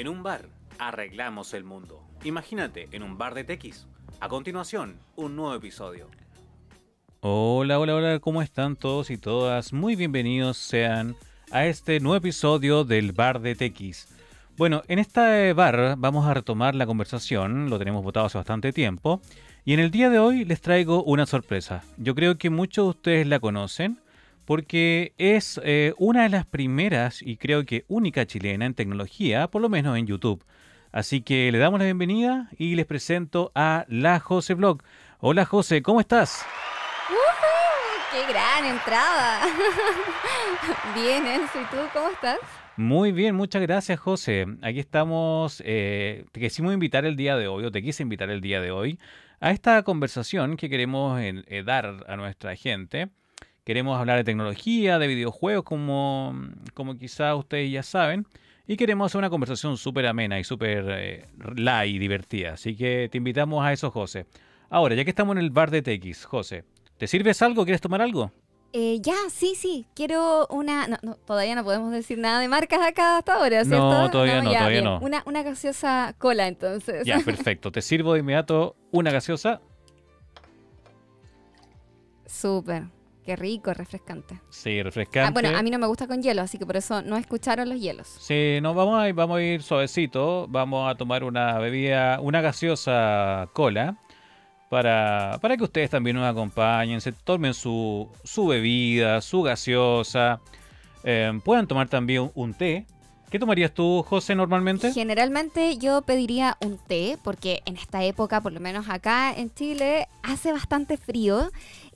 En un bar, arreglamos el mundo. Imagínate, en un bar de tequis. A continuación, un nuevo episodio. Hola, hola, hola, ¿cómo están todos y todas? Muy bienvenidos sean a este nuevo episodio del Bar de Tequis. Bueno, en este bar vamos a retomar la conversación, lo tenemos votado hace bastante tiempo, y en el día de hoy les traigo una sorpresa. Yo creo que muchos de ustedes la conocen, porque es eh, una de las primeras y creo que única chilena en tecnología, por lo menos en YouTube. Así que le damos la bienvenida y les presento a la Jose Blog. Hola Jose, ¿cómo estás? ¡Qué gran entrada! bien, Enzo, ¿y tú cómo estás? Muy bien, muchas gracias José. Aquí estamos, eh, te quisimos invitar el día de hoy, o te quise invitar el día de hoy, a esta conversación que queremos eh, dar a nuestra gente Queremos hablar de tecnología, de videojuegos, como, como quizás ustedes ya saben. Y queremos hacer una conversación súper amena y súper eh, light y divertida. Así que te invitamos a eso, José. Ahora, ya que estamos en el bar de TX, José, ¿te sirves algo? ¿Quieres tomar algo? Eh, ya, sí, sí. Quiero una. No, todavía no podemos decir nada de marcas acá hasta ahora, ¿cierto? No, todavía no, todavía no. Una, una gaseosa cola, entonces. Ya, perfecto. Te sirvo de inmediato una gaseosa. Súper. Qué rico, refrescante. Sí, refrescante. Ah, bueno, a mí no me gusta con hielo, así que por eso no escucharon los hielos. Sí, no, vamos a ir, vamos a ir suavecito. Vamos a tomar una bebida, una gaseosa cola. Para, para que ustedes también nos acompañen, se tomen su, su bebida, su gaseosa. Eh, puedan tomar también un té, ¿Qué tomarías tú, José, normalmente? Generalmente yo pediría un té, porque en esta época, por lo menos acá en Chile, hace bastante frío.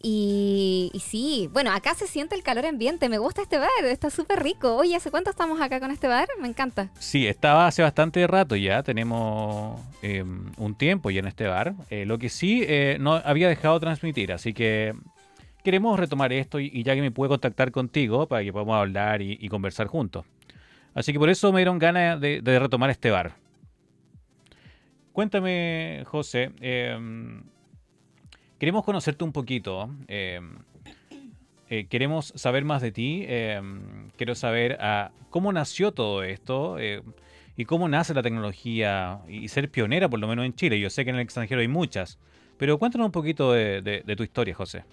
Y, sí, bueno, acá se siente el calor ambiente. Me gusta este bar, está súper rico. Oye, ¿hace cuánto estamos acá con este bar? Me encanta. Sí, estaba hace bastante rato ya. Tenemos em, un tiempo ya en este bar. Eh, lo que sí, eh, no había dejado transmitir, así que queremos retomar esto y, ya que me pude contactar contigo para que podamos hablar y conversar juntos. Así que por eso me dieron ganas de, retomar este bar. Cuéntame, José. Em, queremos conocerte un poquito. Em, eh, queremos saber más de ti. Em, quiero saber ah, cómo nació todo esto eh, y cómo nace la tecnología y ser pionera, por lo menos en Chile. Yo sé que en el extranjero hay muchas. Pero cuéntanos un poquito de tu historia, José.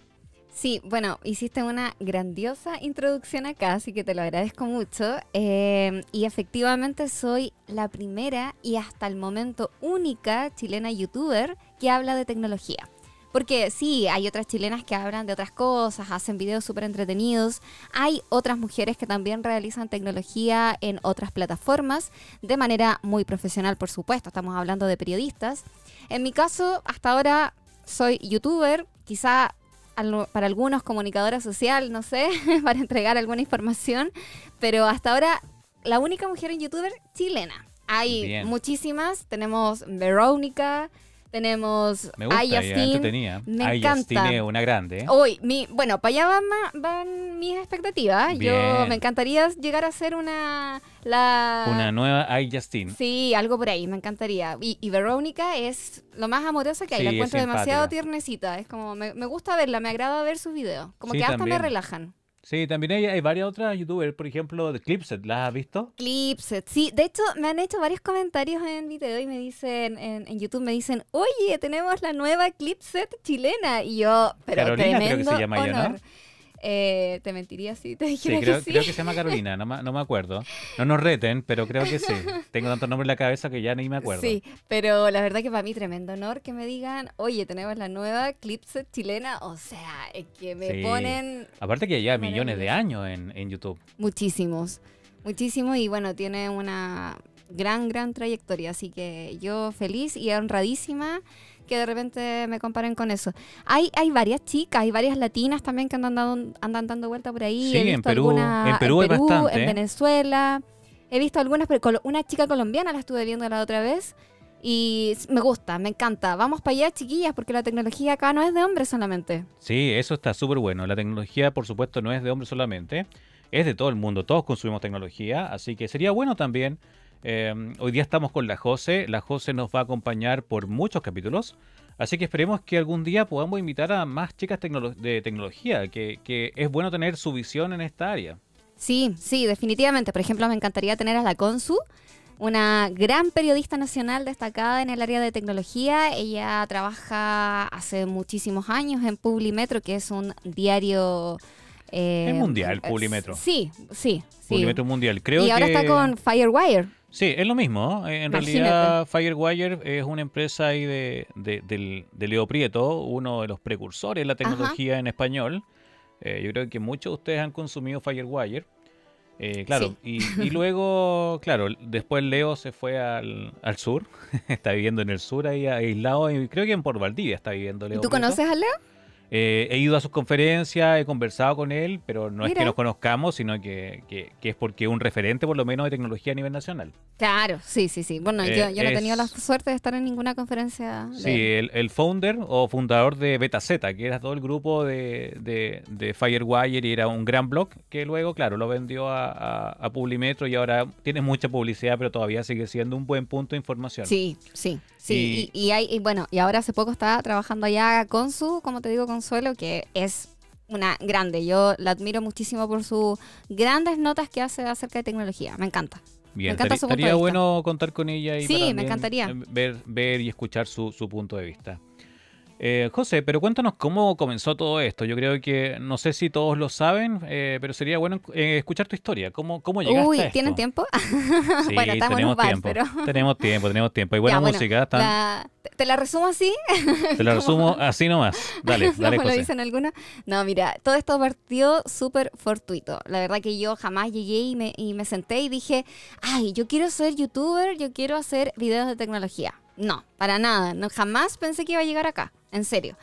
Sí, bueno, hiciste una grandiosa introducción acá, así que te lo agradezco mucho. Y efectivamente soy la primera y hasta el momento única chilena youtuber que habla de tecnología. Porque sí, hay otras chilenas que hablan de otras cosas, hacen videos súper entretenidos. Hay otras mujeres que también realizan tecnología en otras plataformas, de manera muy profesional, por supuesto. Estamos hablando de periodistas. En mi caso, hasta ahora soy youtuber. Quizá para algunos comunicadora social, no sé, para entregar alguna información, pero hasta ahora la única mujer en youtuber chilena. Hay muchísimas, tenemos Verónica, tenemos Me gusta. Me encanta. una grande. Hoy, mi, bueno, para allá van, mis expectativas. Yo me encantaría llegar a ser una la una nueva I Justine. Sí, algo por ahí, me encantaría. Y, Verónica es lo más amorosa que hay. la encuentro demasiado tiernecita. Es como me, me, gusta verla, me agrada ver sus videos. Como que hasta me relajan. Sí, también hay, hay, varias otras youtubers, por ejemplo, de Clipset, ¿las has visto? Clipset, sí. De hecho, me han hecho varios comentarios en video y me dicen, en, en YouTube me dicen, oye, tenemos la nueva Clipset chilena. Y yo, pero Carolina creo que se llama honor. ella, ¿no? Eh, te mentiría si te dijera sí, creo, que sí. creo que se llama Carolina, no, no, me acuerdo. No nos reten, pero creo que sí. Tengo tantos nombres en la cabeza que ya ni me acuerdo. Sí, pero la verdad que para mí tremendo honor que me digan, oye, tenemos la nueva Clipset chilena. O sea, es que me ponen... Aparte que ya millones de años en, en YouTube. Muchísimos, muchísimos y bueno, tiene una gran, gran trayectoria. Así que yo feliz y honradísima que de repente me comparen con eso. Hay, hay varias chicas, hay varias latinas también que andan dando, andan dando vuelta por ahí. Sí, en Perú, en Perú, en, en ¿eh? Venezuela. He visto algunas, pero una chica colombiana la estuve viendo la otra vez. Y me gusta, me encanta. Vamos para allá, chiquillas, porque la tecnología acá no es de hombres solamente. Sí, eso está súper bueno. La tecnología, por supuesto, no es de hombres solamente. Es de todo el mundo. Todos consumimos tecnología. Así que sería bueno también Em, hoy día estamos con la Jose. La Jose nos va a acompañar por muchos capítulos. Así que esperemos que algún día podamos invitar a más chicas de tecnología, que, que, es bueno tener su visión en esta área. Sí, sí, definitivamente. Por ejemplo, me encantaría tener a la Consu una gran periodista nacional destacada en el área de tecnología. Ella trabaja hace muchísimos años en Publimetro, que es un diario... Eh, es mundial, Publimetro. Sí, sí. Publimetro mundial. Creo y ahora está con Firewire. Sí, es lo mismo. En realidad, Firewire es una empresa ahí de, de, Leo Prieto, uno de los precursores de la tecnología en español. Eh, yo creo que muchos de ustedes han consumido Firewire. Eh, claro, y, luego, claro, después Leo se fue al, al sur, está viviendo en el sur ahí aislado, y creo que en Por Valdivia está viviendo Leo. ¿Tú conoces a Leo? Eh, he ido a sus conferencias, he conversado con él, pero no es que nos conozcamos, sino que, es porque es un referente por lo menos de tecnología a nivel nacional. Claro, sí, sí, sí. Bueno, yo, no he tenido la suerte de estar en ninguna conferencia. Sí, el, founder o fundador de BetaZ, que era todo el grupo de, de, Firewire y era un gran blog que luego, claro, lo vendió a, a, Publimetro y ahora tiene mucha publicidad, pero todavía sigue siendo un buen punto de información. Sí, sí. Sí, y, hay, bueno, y ahora hace poco está trabajando allá con su, como te digo, Consuelo, que es una grande. Yo la admiro muchísimo por sus grandes notas que hace acerca de tecnología. Me encanta. Bien, me encanta estaría bueno contar con ella y sí, me encantaría. ver, ver y escuchar su, su punto de vista. Eh, José, pero cuéntanos cómo comenzó todo esto. Yo creo que, no sé si todos lo saben, eh, pero sería bueno eh, escuchar tu historia. ¿Cómo, cómo llegaste Uy, a esto? ¿tienen tiempo? Sí, bueno, estamos tenemos en tiempo. Tenemos tiempo, tenemos tiempo. Hay buena música. ¿Te la resumo así? Te la resumo así nomás. Dale, dale, ¿Cómo lo dicen algunos? No, mira, todo esto partió súper fortuito. La verdad que yo jamás llegué y me, y me senté y dije, ay, yo quiero ser youtuber, yo quiero hacer videos de tecnología. No, para nada. No, jamás pensé que iba a llegar acá, en serio.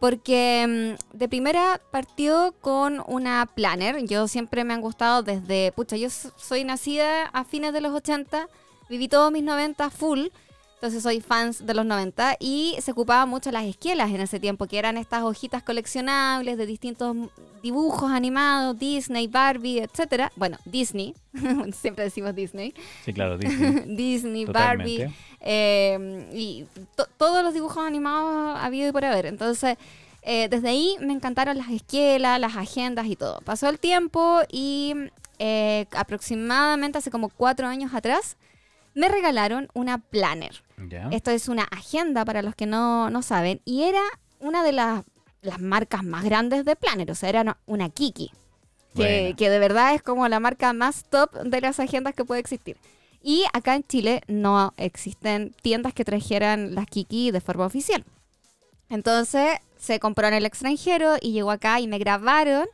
Porque mm, de primera partió con una planner. Yo siempre me han gustado desde, pucha, yo soy nacida a fines de los 80, viví todos mis 90 full. Entonces soy fans de los 90 y se ocupaban mucho las esquelas en ese tiempo, que eran estas hojitas coleccionables de distintos dibujos animados, Disney, Barbie, etcétera. Bueno, Disney, siempre decimos Disney. Sí, claro, Disney. Disney, Barbie, eh, y todos los dibujos animados ha habido y por haber. Entonces, eh, desde ahí me encantaron las esquelas, las agendas y todo. Pasó el tiempo y eh, aproximadamente hace como cuatro años atrás me regalaron una planner. Esto es una agenda para los que no, saben. Y era una de las, marcas más grandes de planner. O sea, era una Kiki. Que, que, de verdad es como la marca más top de las agendas que puede existir. Y acá en Chile no existen tiendas que trajeran las Kiki de forma oficial. Entonces se compró en el extranjero y llegó acá y me grabaron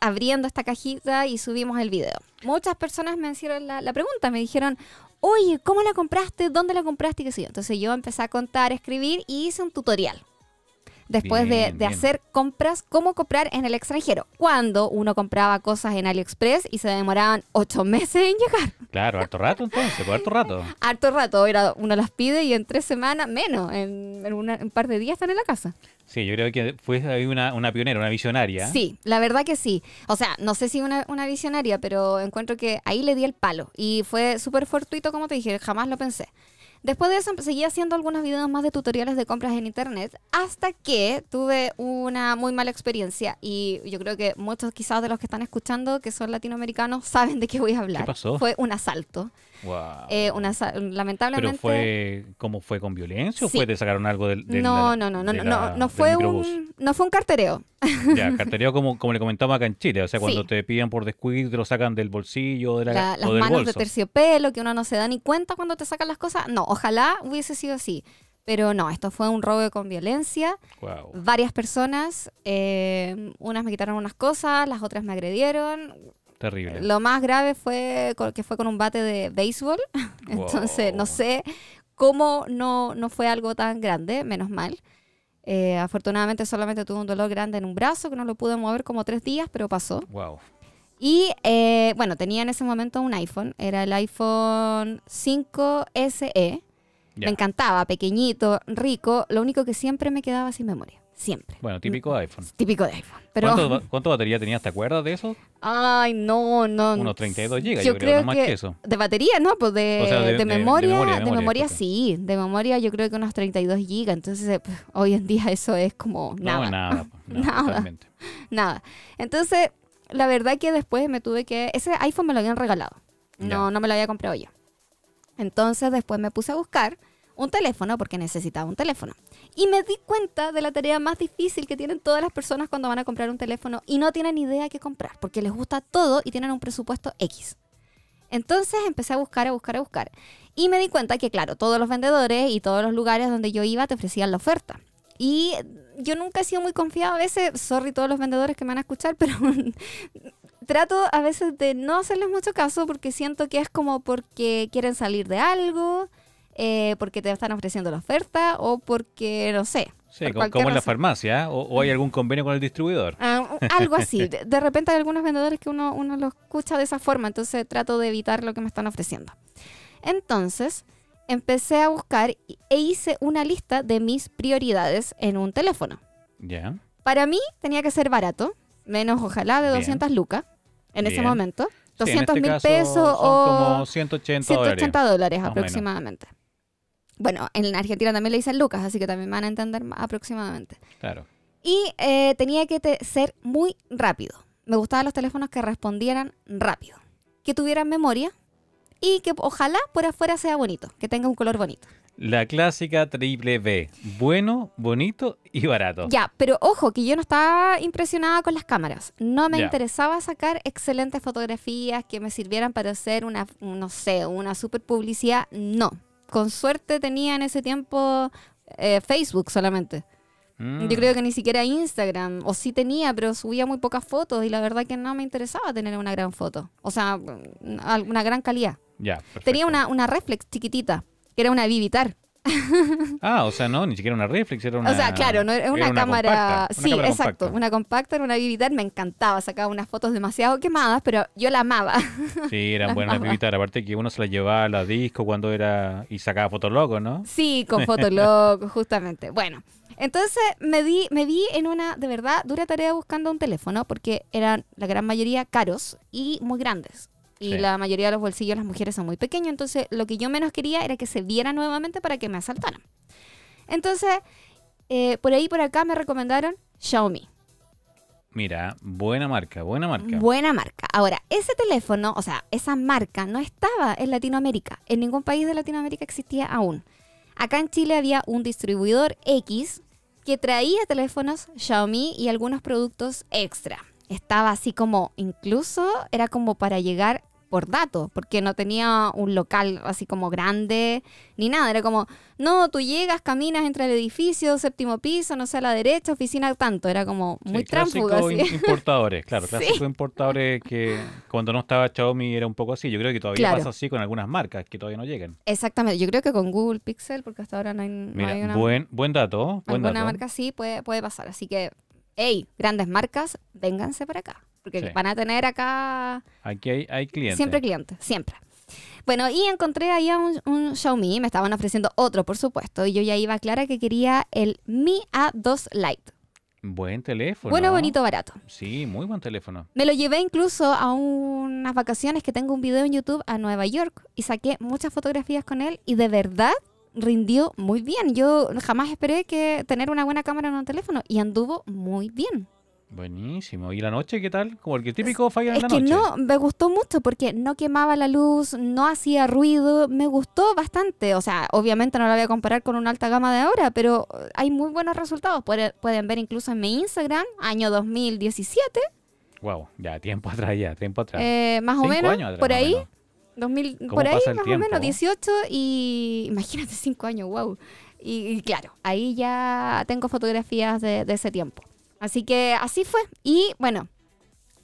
abriendo esta cajita y subimos el video. Muchas personas me hicieron la, la pregunta, me dijeron, oye, ¿cómo la compraste? ¿Dónde la compraste? Y qué sé yo. Entonces yo empecé a contar, a escribir y hice un tutorial. Después de, hacer compras, cómo comprar en el extranjero. Cuando uno compraba cosas en AliExpress y se demoraban ocho meses en llegar. Claro, harto rato entonces, por harto rato. harto rato, era, uno las pide y en tres semanas, menos, en, un par de días están en la casa. Sí, yo creo que fue una, una pionera, una visionaria. Sí, la verdad que sí. O sea, no sé si una, una visionaria, pero encuentro que ahí le di el palo. Y fue súper fortuito, como te dije, jamás lo pensé. Después de eso seguí haciendo algunos videos más de tutoriales de compras en internet hasta que tuve una muy mala experiencia y yo creo que muchos quizás de los que están escuchando que son latinoamericanos saben de qué voy a hablar. ¿Qué pasó? Fue un asalto. Eh, una, lamentablemente. ¿Pero fue como fue con violencia o fue te sacaron algo del, no, no, no, no, no, no, fue un no fue un cartereo. Ya, cartereo como, como le comentaba acá en Chile, o sea, cuando te piden por descuido te lo sacan del bolsillo de la, las manos de terciopelo que uno no se da ni cuenta cuando te sacan las cosas. No, ojalá hubiese sido así. Pero no, esto fue un robo con violencia. Varias personas, eh, unas me quitaron unas cosas, las otras me agredieron. Terrible. Lo más grave fue que fue con un bate de béisbol. Entonces, no sé cómo no, no fue algo tan grande, menos mal. Eh, afortunadamente solamente tuve un dolor grande en un brazo que no lo pude mover como tres días, pero pasó. Wow. Y eh, bueno, tenía en ese momento un iPhone, era el iPhone 5 SE. Me encantaba, pequeñito, rico, lo único que siempre me quedaba sin memoria siempre. Bueno, típico de iPhone. Típico de iPhone. Pero... ¿Cuánto, batería tenías? ¿Te acuerdas de eso? Ay, no, no. Unos 32 GB, yo, creo, no más que, eso. De batería, ¿no? Pues de, memoria, de memoria, sí. De memoria yo creo que unos 32 GB. Entonces, eh, pues, hoy en día eso es como nada. No, nada. nada. Nada. Entonces, la verdad que después me tuve que... Ese iPhone me lo habían regalado. No, no me lo había comprado yo. Entonces después me puse a buscar un teléfono porque necesitaba un teléfono. Y me di cuenta de la tarea más difícil que tienen todas las personas cuando van a comprar un teléfono y no tienen idea qué comprar porque les gusta todo y tienen un presupuesto X. Entonces empecé a buscar, a buscar, a buscar. Y me di cuenta que, claro, todos los vendedores y todos los lugares donde yo iba te ofrecían la oferta. Y yo nunca he sido muy confiada a veces, sorry todos los vendedores que me van a escuchar, pero trato a veces de no hacerles mucho caso porque siento que es como porque quieren salir de algo, eh, porque te están ofreciendo la oferta o porque, no sé. Sí, como, en la farmacia, o, hay algún convenio con el distribuidor. Ah, algo así. De, repente hay algunos vendedores que uno, uno lo escucha de esa forma, entonces trato de evitar lo que me están ofreciendo. Entonces, empecé a buscar e hice una lista de mis prioridades en un teléfono. Ya. Para mí tenía que ser barato, menos ojalá de 200 lucas en ese momento. 200 este mil pesos o como 180, 180 dólares, aproximadamente. Bueno, en Argentina también le dicen lucas, así que también van a entender aproximadamente. Claro. Y eh, tenía que ser muy rápido. Me gustaban los teléfonos que respondieran rápido, que tuvieran memoria y que ojalá por afuera sea bonito, que tenga un color bonito. La clásica triple B. Bueno, bonito y barato. Ya, pero ojo, que yo no estaba impresionada con las cámaras. No me interesaba sacar excelentes fotografías que me sirvieran para hacer una, no sé, una super publicidad. No. Con suerte tenía en ese tiempo eh, Facebook solamente. Mm. Yo creo que ni siquiera Instagram, o sí tenía, pero subía muy pocas fotos y la verdad que no me interesaba tener una gran foto. O sea, una gran calidad. Ya, Tenía una, una reflex chiquitita que era una Vivitar. ah, o sea, no, ni siquiera una reflex, era una. O sea, claro, no, era una, cámara. sí, exacto, una compacta, era una Vivitar, me encantaba, sacaba unas fotos demasiado quemadas, pero yo la amaba. Sí, eran buenas Vivitar, aparte que uno se las llevaba a la disco cuando era. y sacaba Fotolog, ¿no? Sí, con Fotolog, justamente. Bueno. Entonces me vi, me vi en una, de verdad, dura tarea buscando un teléfono porque eran la gran mayoría caros y muy grandes. Y la mayoría de los bolsillos de las mujeres son muy pequeños. Entonces, lo que yo menos quería era que se viera nuevamente para que me asaltaran. Entonces, eh, por ahí por acá me recomendaron Xiaomi. Mira, buena marca, buena marca. Buena marca. Ahora, ese teléfono, o sea, esa marca no estaba en Latinoamérica. En ningún país de Latinoamérica existía aún. Acá en Chile había un distribuidor X que traía teléfonos Xiaomi y algunos productos extra estaba así como, incluso era como para llegar por datos, porque no tenía un local así como grande ni nada. Era como, no, tú llegas, caminas entre el edificio, séptimo piso, no sé, a la derecha, oficina tanto. Era como muy sí, importadores, claro, clásicos importadores que cuando no estaba Xiaomi era un poco así. Yo creo que todavía pasa así con algunas marcas que todavía no llegan. Exactamente, yo creo que con Google Pixel, porque hasta ahora no hay, una... Buen, buen dato, buen alguna marca sí puede, puede pasar, así que hey, grandes marcas, vénganse para acá. Porque van a tener acá... Aquí hay, clientes. Siempre clientes, siempre. Bueno, y encontré ahí un, un, Xiaomi, me estaban ofreciendo otro, por supuesto, y yo ya iba clara que quería el Mi A2 Lite. Buen teléfono. Bueno, bonito, barato. Sí, muy buen teléfono. Me lo llevé incluso a unas vacaciones que tengo un video en YouTube a Nueva York y saqué muchas fotografías con él y de verdad rindió muy bien. Yo jamás esperé que tener una buena cámara en un teléfono y anduvo muy bien. Buenísimo. ¿Y la noche qué tal? Como el que típico falla en es la noche. Es que no, me gustó mucho porque no quemaba la luz, no hacía ruido, me gustó bastante. O sea, obviamente no la voy a comparar con una alta gama de ahora, pero hay muy buenos resultados. pueden ver incluso en mi Instagram, año 2017. Wow, ya tiempo atrás, ya tiempo atrás. Eh, más o menos, por ahí. 2000, por ahí más o menos, 18 y imagínate 5 años, wow. Y, claro, ahí ya tengo fotografías de, ese tiempo. Así que así fue. Y bueno,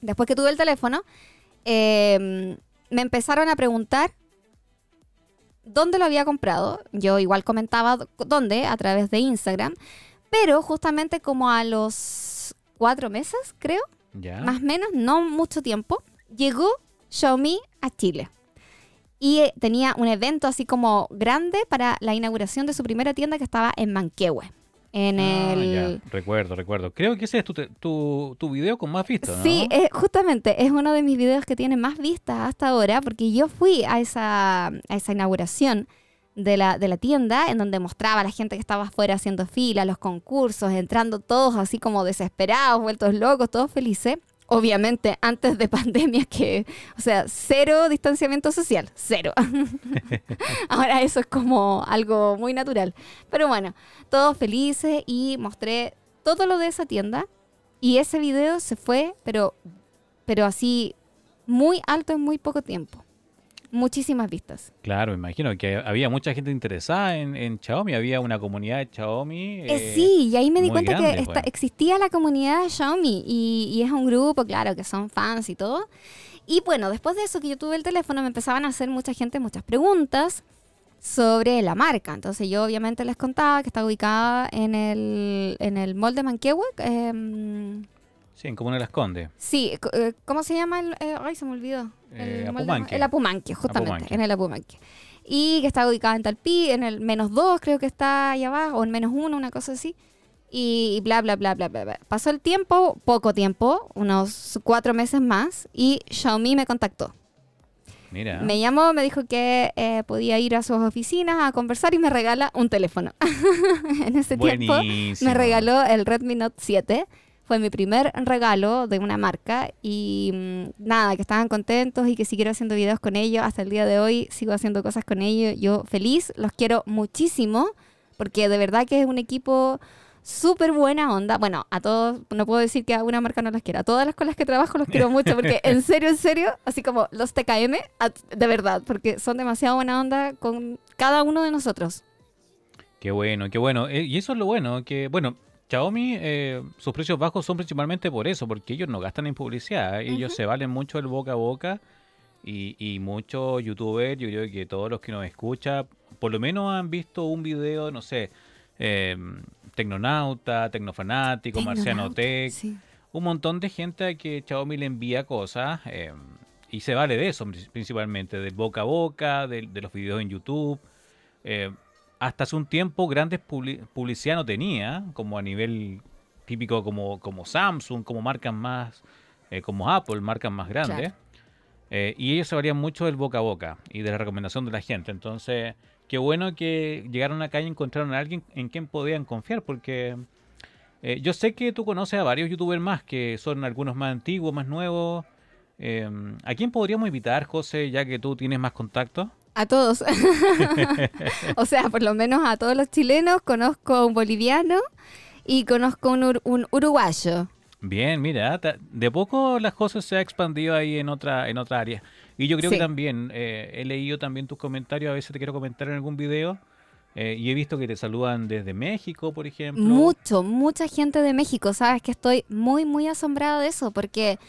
después que tuve el teléfono, em, me empezaron a preguntar dónde lo había comprado. Yo igual comentaba dónde, a través de Instagram. Pero justamente como a los cuatro meses, creo, más o menos, no mucho tiempo, llegó Xiaomi a Chile y eh, tenía un evento así como grande para la inauguración de su primera tienda que estaba en Manquehue. En ah, el... Recuerdo, recuerdo. Creo que ese es tu, tu, tu video con más vistas, ¿no? Sí, justamente es uno de mis videos que tiene más vistas hasta ahora porque yo fui a esa, a esa inauguración de la, de la tienda en donde mostraba a la gente que estaba afuera haciendo fila, los concursos, entrando todos así como desesperados, vueltos locos, todos felices. Obviamente antes de pandemia que, o sea, cero distanciamiento social, cero. Ahora eso es como algo muy natural. Pero bueno, todos felices y mostré todo lo de esa tienda y ese video se fue, pero, pero así muy alto en muy poco tiempo. Muchísimas vistas. Claro, imagino que había mucha gente interesada en, en Xiaomi, había una comunidad de Xiaomi. Eh, eh, sí, y ahí me di cuenta grande, que esta- pues. existía la comunidad de Xiaomi y, y es un grupo, claro, que son fans y todo. Y bueno, después de eso que yo tuve el teléfono, me empezaban a hacer mucha gente muchas preguntas sobre la marca. Entonces yo obviamente les contaba que está ubicada en el, en el mall de Manquehue. em, Sí, en Comuna Las Condes. sí, eh, ¿cómo se llama? El, eh, ay, se me olvidó. Eh, de Ma- Apumanque. El Apumanque, justamente, Apumanque. en el Apumanque. Y que está ubicada en Talpí, en el menos dos creo que está ahí abajo, o en menos uno, una cosa así. Y, y bla, bla, bla, bla, bla, bla. Pasó el tiempo, poco tiempo, unos cuatro meses más, y Xiaomi me contactó. Mira. Me llamó, me dijo que eh, podía ir a sus oficinas a conversar y me regala un teléfono. en ese tiempo Buenísimo. me regaló el Redmi Note 7. Fue mi primer regalo de una marca y mm, nada, que estaban contentos y que siguieron haciendo videos con ellos. Hasta el día de hoy sigo haciendo cosas con ellos. Yo feliz, los quiero muchísimo porque de verdad que es un equipo súper buena onda. Bueno, a todos, no puedo decir que a una marca no las quiera. A todas las con las que trabajo los quiero mucho porque en serio, en serio, así como los TKM, de verdad, porque son demasiado buena onda con cada uno de nosotros. Qué bueno, qué bueno. Eh, y eso es lo bueno, que bueno, Xiaomi, eh, sus precios bajos son principalmente por eso, porque ellos no gastan en publicidad, ellos se valen mucho el boca a boca y, y muchos youtubers, yo creo que todos los que nos escuchan, por lo menos han visto un video, no sé, eh, Tecnonauta, Tecnofanático, Marciano Tecnonauta, Tech, sí. un montón de gente a que Xiaomi le envía cosas eh, y se vale de eso pri- principalmente, del boca a boca, de, de los videos en YouTube. Eh, hasta hace un tiempo grandes publi- publicidad no tenía, como a nivel típico como, como Samsung, como marcas más, eh, como Apple, marcas más grandes. Claro. Eh, y ellos se valían mucho del boca a boca y de la recomendación de la gente. Entonces, qué bueno que llegaron acá y encontraron a alguien en quien podían confiar, porque eh, yo sé que tú conoces a varios youtubers más, que son algunos más antiguos, más nuevos. ¿A quién podríamos invitar, José, ya que tú tienes más contactos? A todos. o sea, por lo menos a todos los chilenos. Conozco a un boliviano y conozco un, ur- un uruguayo. Bien, mira, de poco las cosas se ha expandido ahí en otra, en otra área. Y yo creo Sí. que también, eh, he leído también tus comentarios, a veces te quiero comentar en algún video, eh, y he visto que te saludan desde México, por ejemplo. Mucho, mucha gente de México. Sabes que estoy muy, muy asombrada de eso porque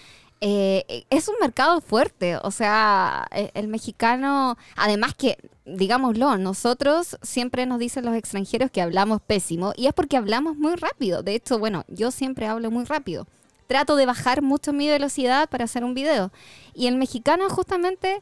eh, es un mercado fuerte. O sea, e- el mexicano, además que, digámoslo, nosotros siempre nos dicen los extranjeros que hablamos pésimo y es porque hablamos muy rápido. De hecho, bueno, yo siempre hablo muy rápido. Trato de bajar mucho mi velocidad para hacer un video. Y el mexicano justamente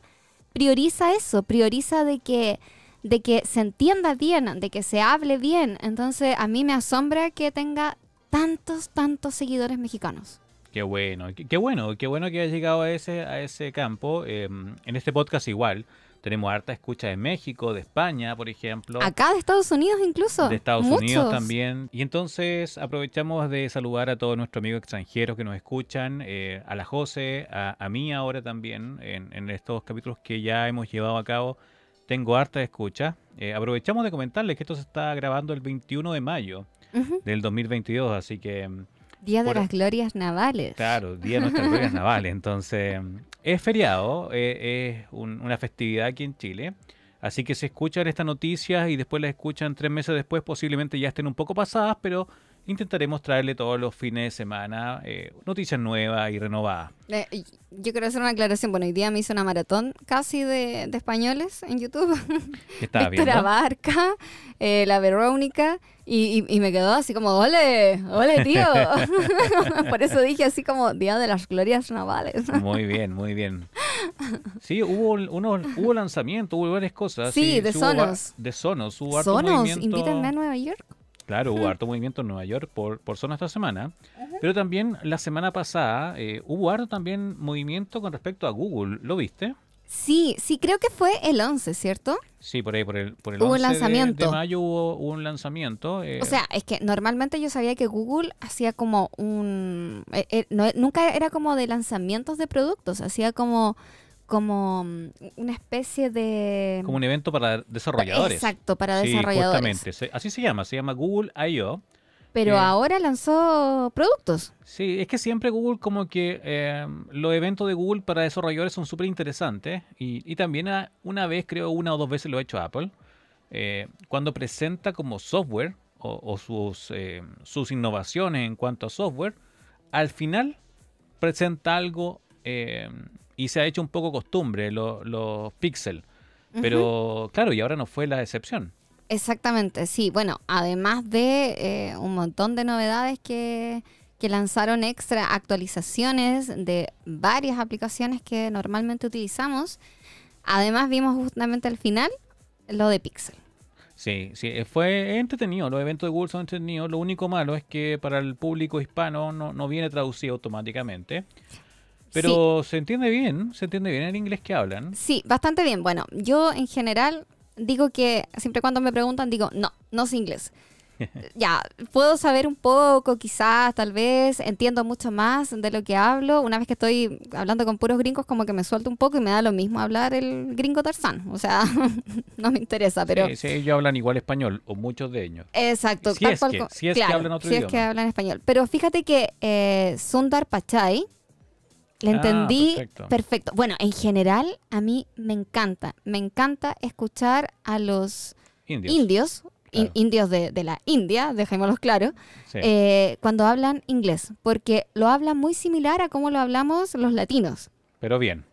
prioriza eso, prioriza de que de que se entienda bien, de que se hable bien. Entonces, a mí me asombra que tenga tantos, tantos seguidores mexicanos. Qué bueno, qué, qué bueno, qué bueno que hayas llegado a ese, a ese campo. Eh, en este podcast igual, tenemos harta escucha de México, de España, por ejemplo. Acá de Estados Unidos incluso. de Estados muchos. Unidos también. Y entonces aprovechamos de saludar a todos nuestros amigos extranjeros que nos escuchan, eh, a la José, a, a mí ahora también, en, en estos capítulos que ya hemos llevado a cabo. Tengo harta escucha. Eh, aprovechamos de comentarles que esto se está grabando el 21 de mayo Ujú. del 2022, así que, mm, Día de Por- las Glorias Navales. claro, Día de Nuestras Glorias Navales. Entonces, es feriado, eh, es un- una festividad aquí en Chile. Así que si escuchan estas noticias y después las escuchan tres meses después, posiblemente ya estén un poco pasadas, pero intentaremos traerle todos los fines de semana eh, noticias nuevas y renovadas. Eh, yo quiero hacer una aclaración. Bueno, hoy día me hice una maratón casi de, de españoles en YouTube. ¿Qué estaba viendo? Abarca, eh, la Verónica, y, y- y me quedó así como, ¡ole! ¡ole, tío! Por eso dije así como Día de las Glorias Navales. Muy bien, muy bien. Sí, hubo unos, hubo lanzamientos, hubo varias cosas. Sí, de hubo va- Sonos. de Sonos, hubo Sonos, invítenme a Nueva York. Claro, hubo harto movimiento en Nueva York por, por Sonos esta semana. Pero también la semana pasada eh, hubo harto también movimiento con respecto a Google. ¿Lo viste? Sí, sí, creo que fue el 11, ¿cierto? Sí, por ahí, por el, por el Hubo un 11 de- lanzamiento. De, mayo hubo, hubo un lanzamiento. eh, O sea, es que normalmente yo sabía que Google hacía como un... eh, eh, no, nunca era como de lanzamientos de productos, hacía como, como mm, una especie de... como un evento para desarrolladores. Exacto, para Sí, desarrolladores. justamente. Así se llama, se llama Google I.O. Pero Eh. ahora lanzó productos. Sí, es que siempre Google como que eh, los eventos de Google para desarrolladores son súper interesantes y, y también a- una vez, creo una o dos veces lo ha hecho Apple, eh, cuando presenta como software o, o sus, sus innovaciones en cuanto a software, al final presenta algo y se ha hecho un poco costumbre, lo- los Pixel. Pero claro, y ahora no fue la excepción. Exactamente, sí. Bueno, además de eh, un montón de novedades que, que lanzaron extra actualizaciones de varias aplicaciones que normalmente utilizamos, además vimos justamente al final lo de Pixel. Sí, sí, eh, fue entretenido. Los eventos de Google son entretenidos. Lo único malo es que para el público hispano no, no viene traducido automáticamente. Pero se entiende bien, se entiende bien el inglés que hablan. Sí, bastante bien. Bueno, yo en general digo que siempre cuando me preguntan digo, no, no sé inglés. ya, puedo saber un poco, quizás, tal vez, entiendo mucho más de lo que hablo. Una vez que estoy hablando con puros gringos, como que me suelto un poco y me da lo mismo hablar el gringo Tarzán. O sea, no me interesa, pero... Sí, sí, ellos hablan igual español, o muchos de ellos. Exacto, Si es que- si es que claro, hablan otro si es que idioma. hablan español. Pero fíjate que eh, Sundar Pachai le Ah, entendí perfecto. perfecto. Bueno, en general a mí me encanta, me encanta escuchar a los Indios. indios, in- Claro. indios de, de la India, dejémoslos claro, Sí. eh, cuando hablan inglés, porque lo hablan muy similar a cómo lo hablamos los latinos. Pero bien.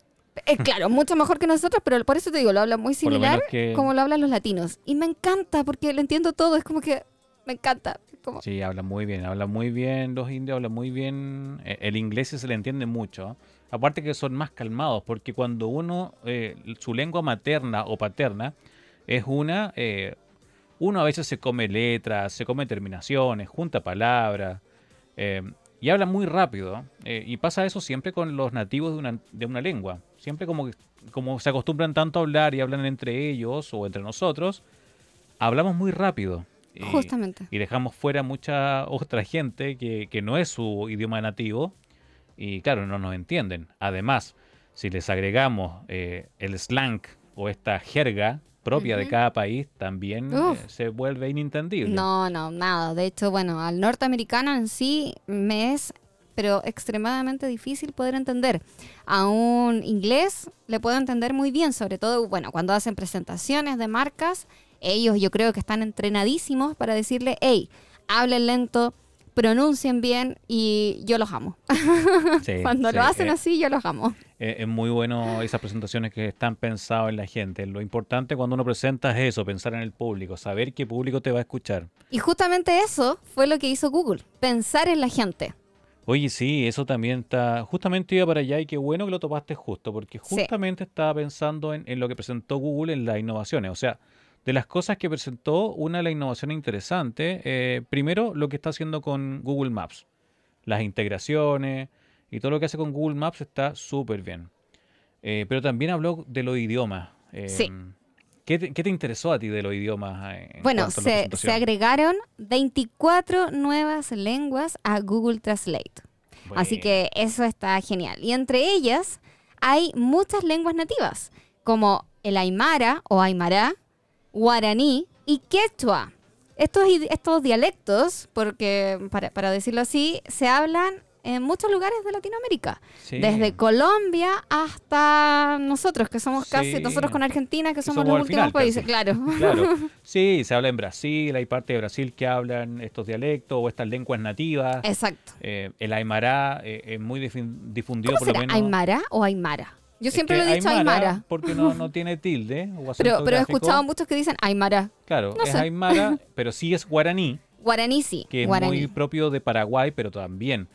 Eh, claro, mucho mejor que nosotros, pero por eso te digo, lo hablan muy lo similar que- como lo hablan los latinos. Y me encanta, porque lo entiendo todo, es como que me encanta. Sí, hablan muy bien, hablan muy bien los indios, hablan muy bien. eh, El inglés se le entiende mucho. Aparte que son más calmados, porque cuando uno, eh, su lengua materna o paterna es una, eh, uno a veces se come letras, se come terminaciones, junta palabras, y habla muy rápido. y pasa eso siempre con los nativos de una, de una lengua. Siempre como, como se acostumbran tanto a hablar y hablan entre ellos o entre nosotros, hablamos muy rápido. Y- Justamente. y dejamos fuera mucha otra gente que, que no es su idioma nativo y claro, no nos entienden. Además, si les agregamos eh, el slang o esta jerga propia de cada país, también eh, se vuelve inintendible. No, no, nada. De hecho, bueno, al norteamericano en sí me es, pero extremadamente difícil poder entender. A un inglés le puedo entender muy bien, sobre todo, bueno, cuando hacen presentaciones de marcas, ellos yo creo que están entrenadísimos para decirle, hey, hablen lento, pronuncien bien y yo los amo. Sí, Cuando sí, lo hacen eh, así, yo los amo. eh, es muy bueno esas presentaciones que están pensadas en la gente. Lo importante cuando uno presenta es eso, pensar en el público, saber qué público te va a escuchar. Y justamente eso fue lo que hizo Google, pensar en la gente. Oye, sí, eso también está. Justamente iba para allá y qué bueno que lo topaste justo, porque Sí. justamente estaba pensando en, en lo que presentó Google en las innovaciones. O sea, de las cosas que presentó, una de las innovaciones interesantes, eh, primero lo que está haciendo con Google Maps. Las integraciones y todo lo que hace con Google Maps está súper bien. Eh, pero también habló de los idiomas. Eh, Sí. ¿qué, te, qué te interesó a ti de los idiomas? en Bueno, se, agregaron 24 nuevas lenguas a Google Translate. Así que eso está genial. Y entre ellas hay muchas lenguas nativas, como el Aymara o Aymara, Guaraní y Quechua. Estos, estos dialectos, porque para, para decirlo así, se hablan en muchos lugares de Latinoamérica. Sí. Desde Colombia hasta nosotros, que somos casi, Sí. nosotros con Argentina, que somos somos los últimos final, países, claro. Claro, sí, se habla en Brasil, hay parte de Brasil que hablan estos dialectos o estas lenguas nativas. Exacto. Eh, el aymara eh, es muy difundido ¿Cómo por lo será? menos. ¿Aymara o Aymara? Yo Es siempre que lo he dicho Aymara. Porque no, no tiene tilde o Pero, pero he escuchado muchos que dicen Aymara. Claro, no es sé. aymara, pero sí es guaraní, Guaraní sí. que es muy propio de Paraguay, pero también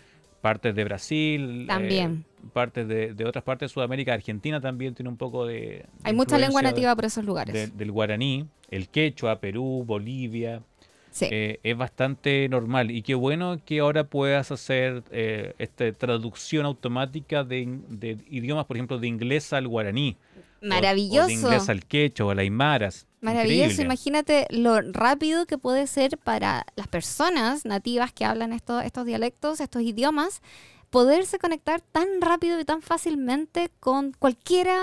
partes de Brasil. eh, También. partes de, de otras partes de Sudamérica. Argentina también tiene un poco de. de Hay mucha lengua nativa por esos lugares. de- del guaraní, el quechua, Perú, Bolivia. Sí. eh, es bastante normal. Y qué bueno que ahora puedas hacer eh, esta traducción automática de, idiomas, por ejemplo, de inglés al guaraní. o- O, Maravilloso. de inglés al quechua o al aymaras. Maravilloso, Increíble. imagínate lo rápido que puede ser para las personas nativas que hablan estos, estos dialectos, estos idiomas, poderse conectar tan rápido y tan fácilmente con cualquiera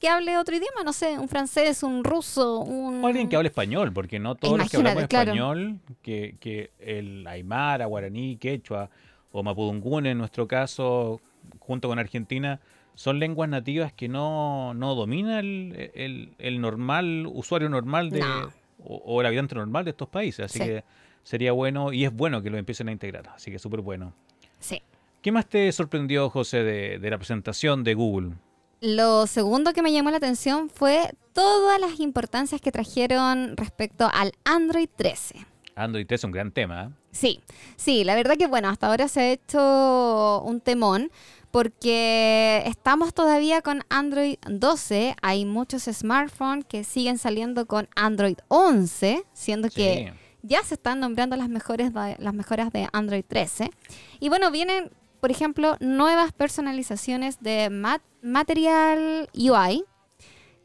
que hable otro idioma, no sé, un francés, un ruso, un... O alguien que hable español, porque no todos los que hablamos Imagínate, claro. español, que, que el aymara, guaraní, quechua o mapudungún en nuestro caso, junto con Argentina, son lenguas nativas que no, no domina el, el- el normal, usuario normal de, No. o, o el habitante normal de estos países. Así Sí. que sería bueno, y es bueno que lo empiecen a integrar. Así que súper bueno. Sí. ¿Qué más te sorprendió, José, de, de la presentación de Google? Lo segundo que me llamó la atención fue todas las importancias que trajeron respecto al Android 13. Android es un gran tema. ¿eh? Sí, sí, la verdad que bueno, hasta ahora se ha hecho un temón porque estamos todavía con Android 12, hay muchos smartphones que siguen saliendo con Android 11, siendo que ya se están nombrando las mejores las mejoras de Android 13. Y bueno, vienen, por ejemplo, nuevas personalizaciones de mat- Material UI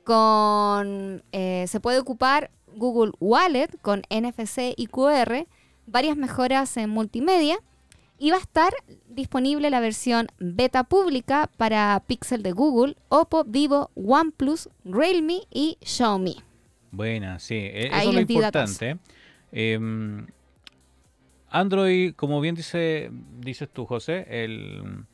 con eh, se puede ocupar Google Wallet con NFC y QR, varias mejoras en multimedia y va a estar disponible la versión beta pública para Pixel de Google, Oppo, Vivo, OnePlus, Realme y Xiaomi. Buena, sí. e- Eso es lo importante. Em, Android, como bien dice, dices tú, José, el,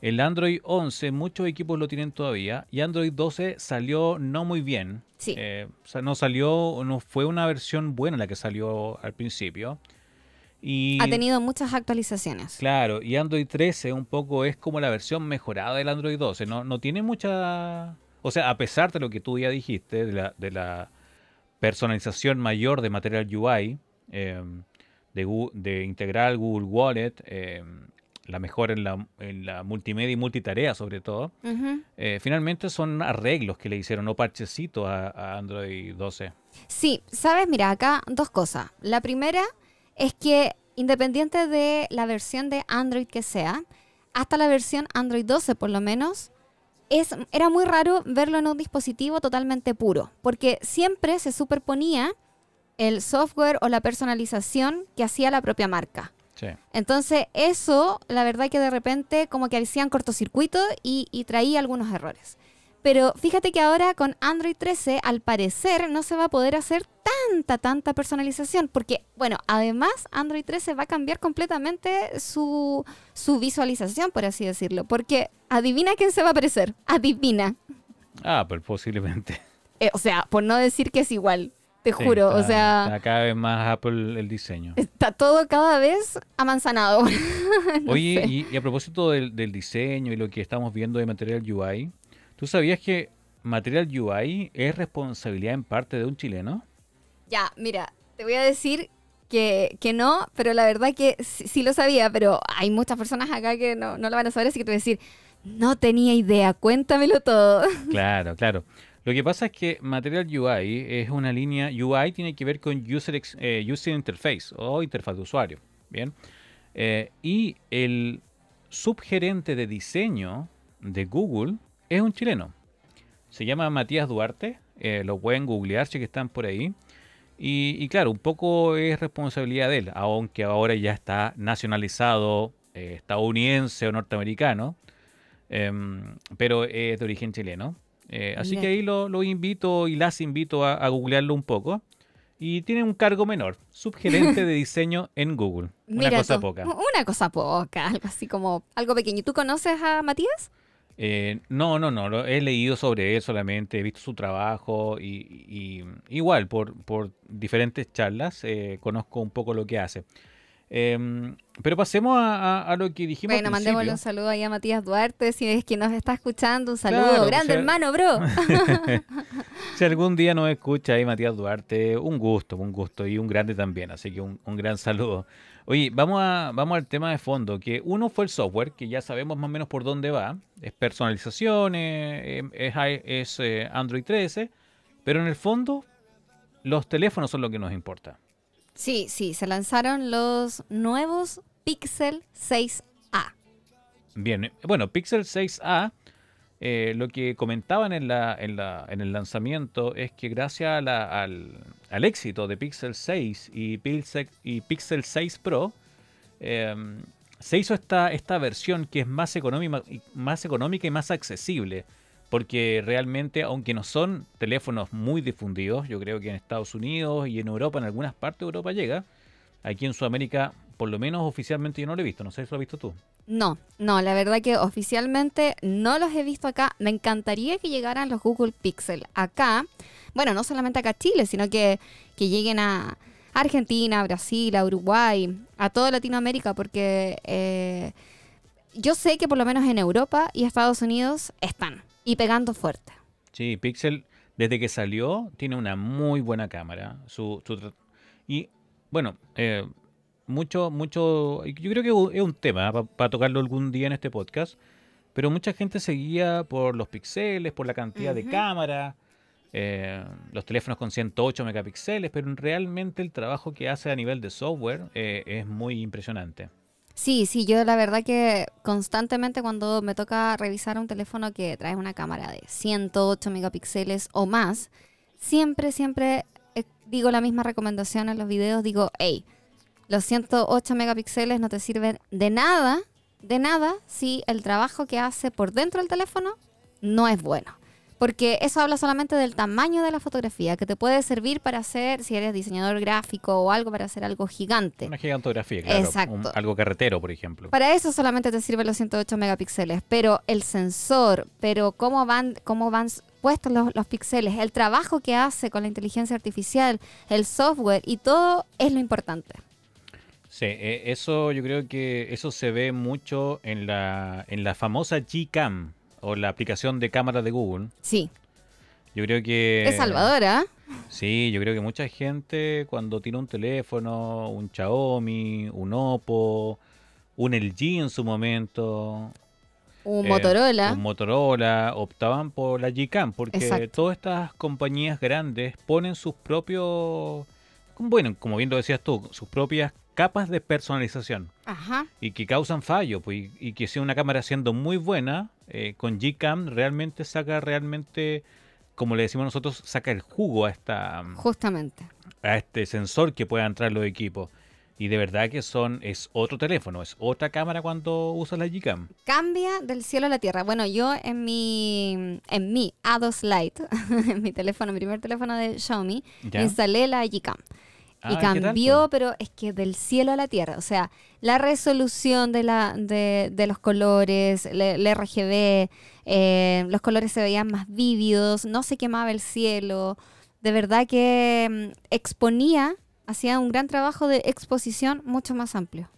el Android 11, muchos equipos lo tienen todavía, y Android 12 salió no muy bien. Sí. Eh, o sea, no salió, no fue una versión buena la que salió al principio. Y, Ha tenido muchas actualizaciones. Claro, y Android 13 un poco es como la versión mejorada del Android 12. No, no tiene mucha... O sea, a pesar de lo que tú ya dijiste, de la, de la personalización mayor de Material UI, eh, de, Gu- de integrar Google Wallet, eh, la mejora en la, en la multimedia y multitarea sobre todo, eh, finalmente son arreglos que le hicieron, no parchecitos a, a Android 12. Sí, sabes, mira, acá dos cosas. La primera es que independiente de la versión de Android que sea, hasta la versión Android 12 por lo menos, es, era muy raro verlo en un dispositivo totalmente puro, porque siempre se superponía el software o la personalización que hacía la propia marca. Sí. Entonces eso, la verdad que de repente como que hacían cortocircuito y, y traía algunos errores. Pero fíjate que ahora con Android 13, al parecer, no se va a poder hacer tanta, tanta personalización. Porque, bueno, además Android 13 va a cambiar completamente su, su visualización, por así decirlo. Porque adivina quién se va a aparecer. Adivina. Ah, pues posiblemente. Eh, o sea, por no decir que es igual. Te Sí, juro. o sea, está cada vez más Apple el diseño. está todo cada vez amanzanado. No Oye, sé. y, y a propósito del, del diseño y lo que estamos viendo de Material UI, ¿tú sabías que Material UI es responsabilidad en parte de un chileno? Ya, mira, te voy a decir que, que no, pero la verdad que sí, sí lo sabía, pero hay muchas personas acá que no, no lo van a saber, así que te voy a decir, no tenía idea, cuéntamelo todo. Claro, claro. Lo que pasa es que Material UI es una línea, UI tiene que ver con eh, user Interface o interfaz de usuario, ¿bien? Eh, y el subgerente de diseño de Google es un chileno. Se llama Matías Duarte, eh, lo pueden googlear si que están por ahí. Y, y claro, un poco es responsabilidad de él, aunque ahora ya está nacionalizado estadounidense o norteamericano, em, pero es de origen chileno. Eh, así que ahí lo, lo invito y las invito a, a googlearlo un poco. Y tiene un cargo menor, subgerente de diseño en Google. Una cosa tú, poca. Una cosa poca, algo así como algo pequeño. ¿Tú conoces a Matías? Eh, no, no, no, lo- he leído sobre él solamente, he visto su trabajo y, y- igual por, por diferentes charlas eh, conozco un poco lo que hace. Em, pero pasemos a, a- a lo que dijimos Bueno, al mandémosle un saludo ahí a Matías Duarte, si es que nos está escuchando, un saludo Claro, grande, pues, hermano, bro. Si algún día nos escucha ahí Matías Duarte, un gusto, un gusto y un grande también, así que un, un gran saludo. Oye, vamos, a, vamos al tema de fondo, que uno fue el software, que ya sabemos más o menos por dónde va, es personalización, eh, es, i- es, eh, Android 13, pero en el fondo los teléfonos son lo que nos importa. Sí, sí, se lanzaron los nuevos Pixel 6A. Bien, bueno, Pixel 6A, eh, lo que comentaban en, la, en, la, en el lanzamiento es que gracias al, al éxito de Pixel 6 y Pixel, y Pixel 6 Pro, eh, se hizo esta, esta versión que es más económica, más económica y más accesible. Porque realmente, aunque no son teléfonos muy difundidos, yo creo que en Estados Unidos y en Europa, en algunas partes de Europa llega, aquí en Sudamérica, por lo menos oficialmente yo no lo he visto, no sé si lo has visto tú. No, no, la verdad que oficialmente no los he visto acá. Me encantaría que llegaran los Google Pixel acá. Bueno, no solamente acá a Chile, sino que, que lleguen a Argentina, Brasil, a Uruguay, a toda Latinoamérica, porque eh, yo sé que por lo menos en Europa y Estados Unidos están y pegando fuerte. Sí, Pixel desde que salió tiene una muy buena cámara. Su, y bueno, eh, mucho, mucho, yo creo que es un tema para tocarlo algún día en este podcast, pero mucha gente seguía por los píxeles, por la cantidad de cámara, eh, los teléfonos con 108 megapíxeles, pero realmente el trabajo que hace a nivel de software eh, es muy impresionante. Sí, sí, yo la verdad que constantemente cuando me toca revisar un teléfono que trae una cámara de 108 megapíxeles o más, siempre, siempre eh, digo la misma recomendación en los videos, digo, hey, los 108 megapíxeles no te sirven de nada, de nada, si el trabajo que hace por dentro del teléfono no es bueno. Porque eso habla solamente del tamaño de la fotografía, que te puede servir para hacer, si eres diseñador gráfico o algo, para hacer algo gigante. Una gigantografía, claro. Exacto. un- algo carretero, por ejemplo. Para eso solamente te sirven los 108 megapíxeles, pero el sensor, pero cómo van, cómo van puestos los, los píxeles, el trabajo que hace con la inteligencia artificial, el software y todo es lo importante. Sí, eh, eso yo creo que eso se ve mucho en la, en la famosa Gcam o la aplicación de cámara de Google. Sí, Yo creo que... es Salvadora. Sí, yo creo que mucha gente cuando tiene un teléfono, un Xiaomi, un Oppo, un LG en su momento, Un eh, Motorola. un Motorola, optaban por la Gcam porque Exacto. todas estas compañías grandes ponen sus propios, bueno, como bien lo decías tú, sus propias capas de personalización Ajá. y que causan fallo, pues, y, y que si una cámara siendo muy buena, eh, con Gcam realmente saca realmente, como le decimos nosotros, saca el jugo a esta Justamente. a este sensor que pueda entrar en los equipos. Y de verdad que son, es otro teléfono, es otra cámara cuando usas la Gcam. Cambia del cielo a la tierra. Bueno, yo en mi, en mi A2 Lite, en mi teléfono, mi primer teléfono de Xiaomi, ¿Ya? instalé la Gcam. Ah, y ¿qué tal, cambió, pero es que del cielo a la tierra. O sea, la resolución de, la, de, de los colores, el, el RGB, eh, los colores se veían más vívidos, no se quemaba el cielo. De verdad que mm, exponía, hacía un gran trabajo de exposición mucho más amplio.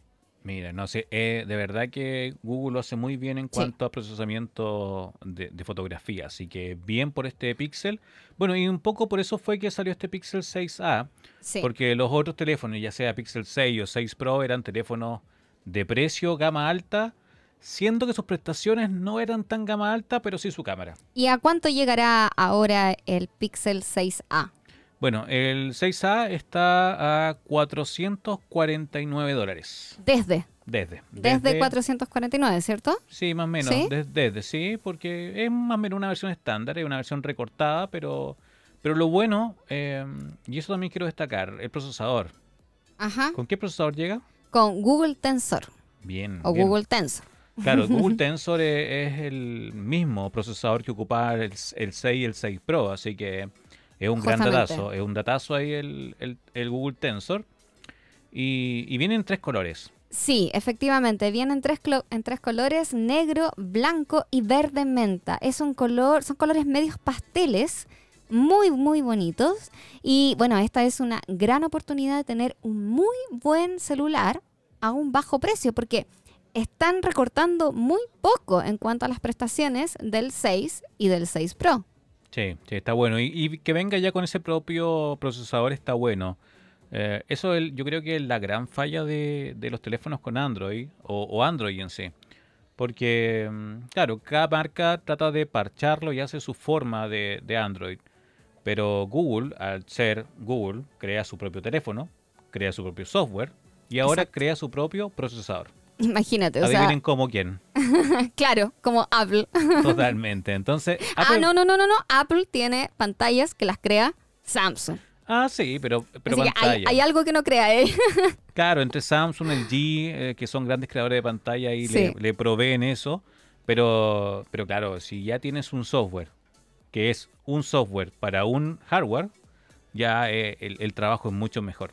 Mira, no sé, eh, de verdad que Google lo hace muy bien en Sí. cuanto a procesamiento de, de fotografía, así que bien por este Pixel. Bueno, y un poco por eso fue que salió este Pixel 6A, Sí. porque los otros teléfonos, ya sea Pixel 6 o 6 Pro, eran teléfonos de precio, gama alta, siendo que sus prestaciones no eran tan gama alta, pero sí su cámara. ¿Y a cuánto llegará ahora el Pixel 6A? Bueno, el 6A está a 449 dólares. Desde, Desde. desde 449, ¿cierto? Sí, más o menos. ¿Sí? des- Desde, sí, porque es más o menos una versión estándar, es una versión recortada, pero, pero lo bueno, eh, y eso también quiero destacar, el procesador. Ajá. ¿Con qué procesador llega? Con Google Tensor Bien. o bien. Google Tensor. Claro, Google Tensor es, es el mismo procesador que ocupaba el, el 6 y el 6 Pro, así que es un gran datazo. Es un datazo ahí el, el- el Google Tensor. Y, y viene en tres colores. Sí, efectivamente, viene en tres, en tres colores, negro, blanco y verde menta. Es un color, son colores medios pasteles, muy, muy bonitos. Y bueno, esta es una gran oportunidad de tener un muy buen celular a un bajo precio, porque están recortando muy poco en cuanto a las prestaciones del 6 y del 6 Pro. Sí, sí, está bueno. Y, y que venga ya con ese propio procesador está bueno. Eh, eso el- yo creo que es la gran falla de, de los teléfonos con Android o, o Android en sí. Porque, mm, claro, cada marca trata de parcharlo y hace su forma de, de Android. Pero Google, al ser Google, crea su propio teléfono crea su propio software y ahora Exacto. crea su propio procesador. Imagínate, o sea, Adivinen cómo quién. claro, como Apple. Totalmente. Entonces, Ah, no, no, no, no, no. Apple tiene pantallas que las crea Samsung. Ah, sí, pero, pero Así que hay, pantalla. hay algo que no crea él. Claro, entre Samsung, el G, eh, que son grandes creadores de pantalla y Sí. le, le proveen eso. Pero, pero claro, si ya tienes un software, que es un software para un hardware, ya eh, el, el trabajo es mucho mejor.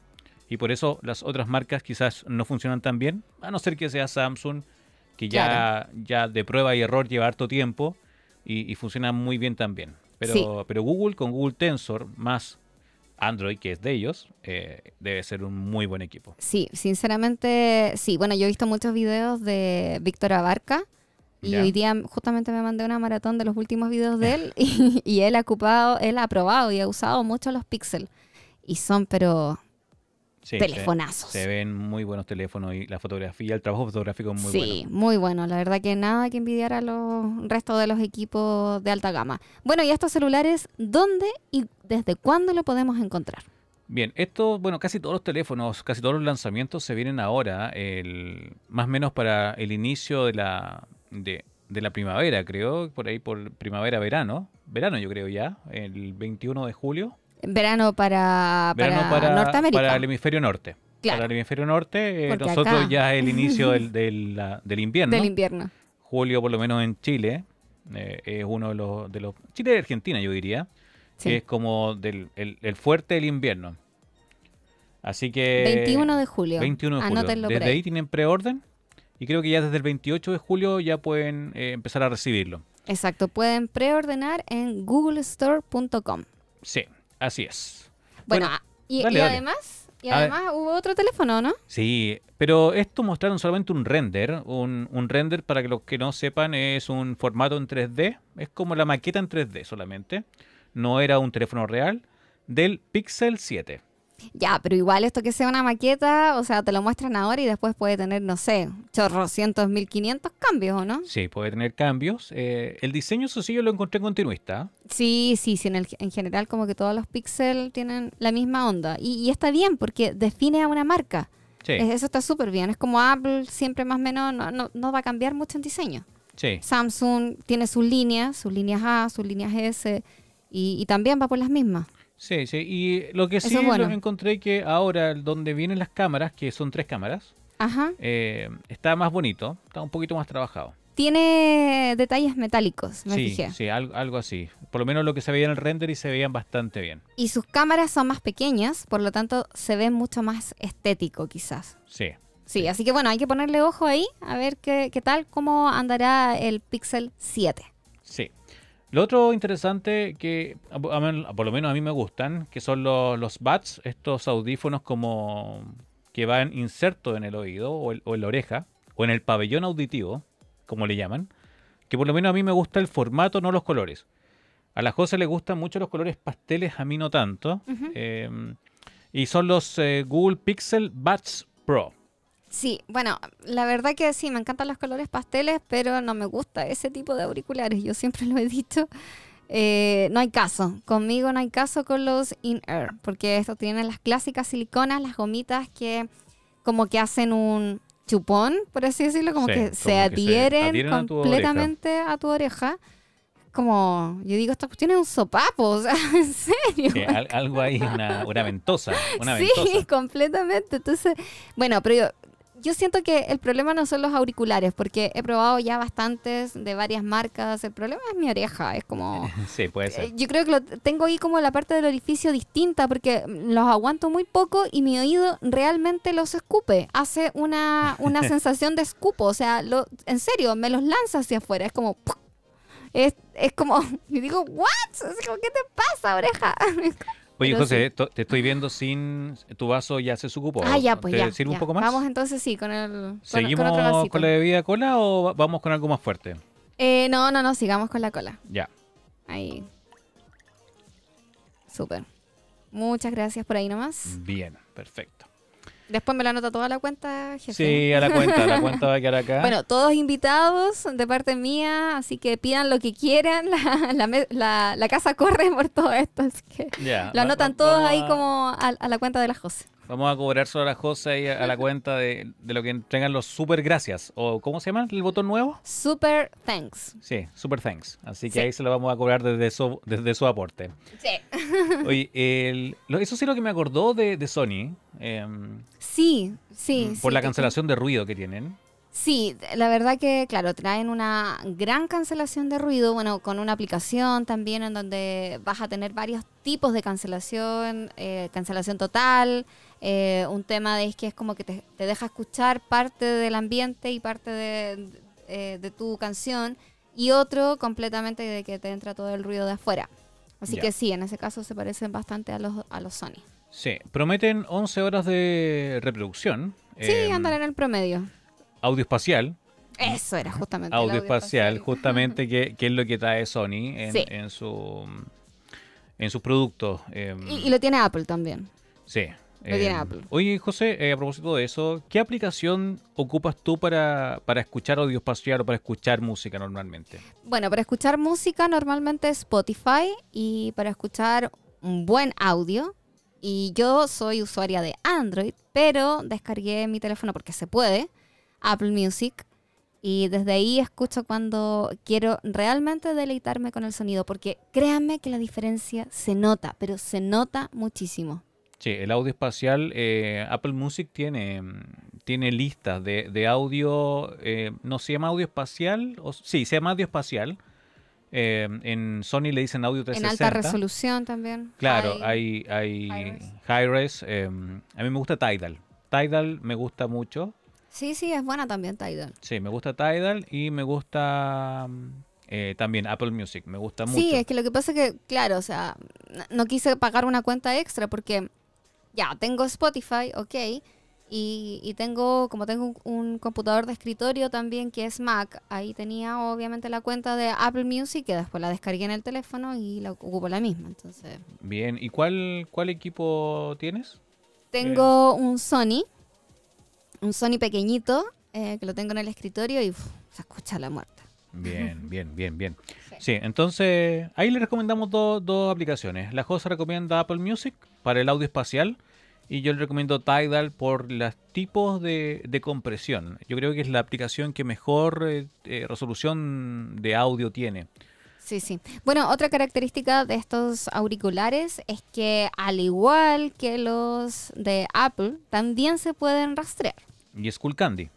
Y por eso las otras marcas quizás no funcionan tan bien, a no ser que sea Samsung, que ya, ya de prueba y error lleva harto tiempo y, y funciona muy bien también. Pero, Sí. pero Google con Google Tensor más Android, que es de ellos, eh, debe ser un muy buen equipo. Sí, sinceramente, sí. Bueno, yo he visto muchos videos de Víctor Abarca. Y hoy día justamente me mandé una maratón de los últimos videos de él y, y él ha ocupado, él ha probado y ha usado mucho los Pixel. Y son, pero Sí, telefonazos. Se, se ven muy buenos teléfonos y la fotografía, el trabajo fotográfico es muy sí, bueno. muy bueno. La verdad que nada que envidiar a los restos de los equipos de alta gama. Bueno, y estos celulares, ¿dónde y desde cuándo lo podemos encontrar? Bien, esto, bueno, casi todos los teléfonos, casi todos los lanzamientos se vienen ahora, el, más o menos para el inicio de la, de, de la primavera, creo, por ahí por primavera-verano, verano yo creo ya, el 21 de julio. Verano para, para, Verano para, Norteamérica. para el hemisferio norte. Claro. Para el hemisferio norte, eh, nosotros acá- ya es el inicio del, del, la- del invierno. Del invierno. julio, por lo menos en Chile, eh, es uno de los, de los. Chile y Argentina, yo diría. Sí. Que es como del, el, el fuerte del invierno. Así que. 21 de julio. 21 de julio. Anótenlo Desde ahí. ahí tienen preorden. Y creo que ya desde el 28 de julio ya pueden eh, empezar a recibirlo. Exacto, pueden preordenar en googlestore.com. Sí, así es. Bueno, Bueno, ah, y, dale, y dale. además, y A además hubo otro teléfono, ¿no? Sí, pero esto mostraron solamente un render. Un, un render, para que los que no sepan, es un formato en 3D. Es como la maqueta en 3D solamente. No era un teléfono real. Del Pixel 7. Ya, pero igual esto que sea una maqueta, o sea, te lo muestran ahora y después puede tener, no sé, chorrocientos, mil quinientos cambios, ¿o no? Sí, puede tener cambios. Eh, el diseño, eso sí, yo lo encontré continuista. Sí, sí, sí, en, el- en general como que todos los Pixel tienen la misma onda. Y, y está bien porque define a una marca. Sí, Es- Eso está súper bien. Es como Apple, siempre más o menos, no, no, no va a cambiar mucho en diseño. sí. Samsung tiene sus líneas, sus líneas A, sus líneas S, y, y también va por las mismas. Sí, sí. Y lo que sí es bueno. lo encontré que ahora, donde vienen las cámaras, que son tres cámaras, Ajá. eh, está más bonito, está un poquito más trabajado. Tiene detalles metálicos, me sí, fijé. sí, algo, algo así. Por lo menos lo que se veía en el render y se veían bastante bien. Y sus cámaras son más pequeñas, por lo tanto se ve mucho más estético quizás. Sí. Sí, así que bueno, hay que ponerle ojo ahí a ver qué, qué tal, cómo andará el Pixel 7. Sí. Lo otro interesante que, por lo menos a mí me gustan, que son los, los buds, estos audífonos como que van insertos en el oído o, el- o en la oreja, o en el pabellón auditivo, como le llaman, que por lo menos a mí me gusta el formato, no los colores. A la José le gustan mucho los colores pasteles, a mí no tanto. Eh, y son los eh, Google Pixel Buds Pro. Sí, bueno, la verdad que sí, me encantan los colores pasteles, pero no me gusta ese tipo de auriculares, yo siempre lo he dicho. Eh, no hay caso, conmigo no hay caso con los in-air, porque estos tienen las clásicas siliconas, las gomitas que como que hacen un chupón, por así decirlo, como Sí, que como se adhieren adhieren a tu completamente a tu oreja. Como, yo digo, esta cuestión es un sopapo, o sea, en serio. Sí, al- algo ahí, una, una ventosa. Una sí, ventosa. completamente. Entonces, bueno, pero yo, yo siento que el problema no son los auriculares, porque he probado ya bastantes de varias marcas. El problema es mi oreja, es como... Sí, puede ser. eh, Yo creo que lo tengo ahí como la parte del orificio distinta porque los aguanto muy poco y mi oído realmente los escupe. Hace una, una sensación de escupo. O sea, lo, en serio, me los lanza hacia afuera. Es como... Es, es como... Yo digo, ¿what? Es como, ¿qué te pasa, oreja? Oye, pero José, te estoy viendo sin. Tu vaso ya se ocupó. Ah, ya, pues ¿Te ya. sirve ya. un poco más? Vamos entonces sí, con el. ¿Seguimos con otro vasito. con la bebida cola o va- vamos con algo más fuerte? Eh, no, no, no, sigamos con la cola. Ya. Ahí. Súper. Muchas gracias por ahí nomás. Bien, perfecto. Después me la anota toda la cuenta, jefe. Sí, a la cuenta, la cuenta va a quedar acá. Bueno, todos invitados de parte mía, así que pidan lo que quieran. La, la me- la- la casa corre por todo esto, así que ya. lo anotan todos ahí como a, a la cuenta de la José. Vamos a cobrar solo a la José y a, a la cuenta de, de lo que entregan los super gracias. ¿O cómo se llama el botón nuevo? Super thanks. Sí, super thanks. Así que Sí. ahí se lo vamos a cobrar desde su, desde su aporte. Sí. Oye, el- eso sí lo que me acordó de, de Sony. Em, Sí, sí. Mm, por sí, la cancelación de ruido que tienen. Sí, la verdad que, claro, traen una gran cancelación de ruido, bueno, con una aplicación también en donde vas a tener varios tipos de cancelación, eh, cancelación total, eh, un tema de es que es como que te, te deja escuchar parte del ambiente y parte de, eh, de tu canción, y otro completamente de que te entra todo el ruido de afuera. Así Ya. que sí, en ese caso se parecen bastante a los, a los Sony. Sí, prometen 11 horas de reproducción. Sí, em, andan en el promedio. Audio espacial. Eso era justamente. el Audio espacial, espacial. justamente, que, que es lo que trae Sony en, Sí. en su en sus productos. em, Y, y lo tiene Apple también. Sí. Lo tiene Eh, Apple. Oye, José, eh, a propósito de eso, ¿qué aplicación ocupas tú para, para escuchar audio espacial o para escuchar música normalmente? Bueno, para escuchar música normalmente Spotify y para escuchar un buen audio. Y yo soy usuaria de Android, pero descargué mi teléfono porque se puede, Apple Music. Y desde ahí escucho cuando quiero realmente deleitarme con el sonido, porque créanme que la diferencia se nota, pero se nota muchísimo. Sí, el audio espacial, eh, Apple Music tiene, tiene listas de, de audio, eh, no se llama audio espacial, o, sí, se llama audio espacial. Eh, en Sony le dicen audio En 360. alta resolución también. Claro, Hay- hay, hay Hi-res. Hi-Res. eh, a mí me gusta Tidal. Tidal me gusta mucho. Sí, sí, es buena también Tidal. Sí, me gusta Tidal y me gusta mm, eh, también Apple Music. Me gusta mucho. Sí, es que lo que pasa es que, claro, o sea, no quise pagar una cuenta extra porque ya tengo Spotify, ok, y, y tengo, como tengo un, un computador de escritorio también que es Mac, ahí tenía obviamente la cuenta de Apple Music que después la descargué en el teléfono y la ocupo la misma. Entonces, Bien, ¿y cuál, cuál equipo tienes? tengo un Sony, un Sony pequeñito eh, que lo tengo en el escritorio y uf, se escucha la muerte. Bien, bien, bien, bien. Sí. Sí, entonces ahí le recomendamos dos dos aplicaciones. La Josa recomienda Apple Music para el audio espacial y yo le recomiendo Tidal por los tipos de, de compresión. Yo creo que es la aplicación que mejor eh, eh, resolución de audio tiene. Sí, sí. Bueno, otra característica de estos auriculares es que al igual que los de Apple, también se pueden rastrear. Y Skullcandy.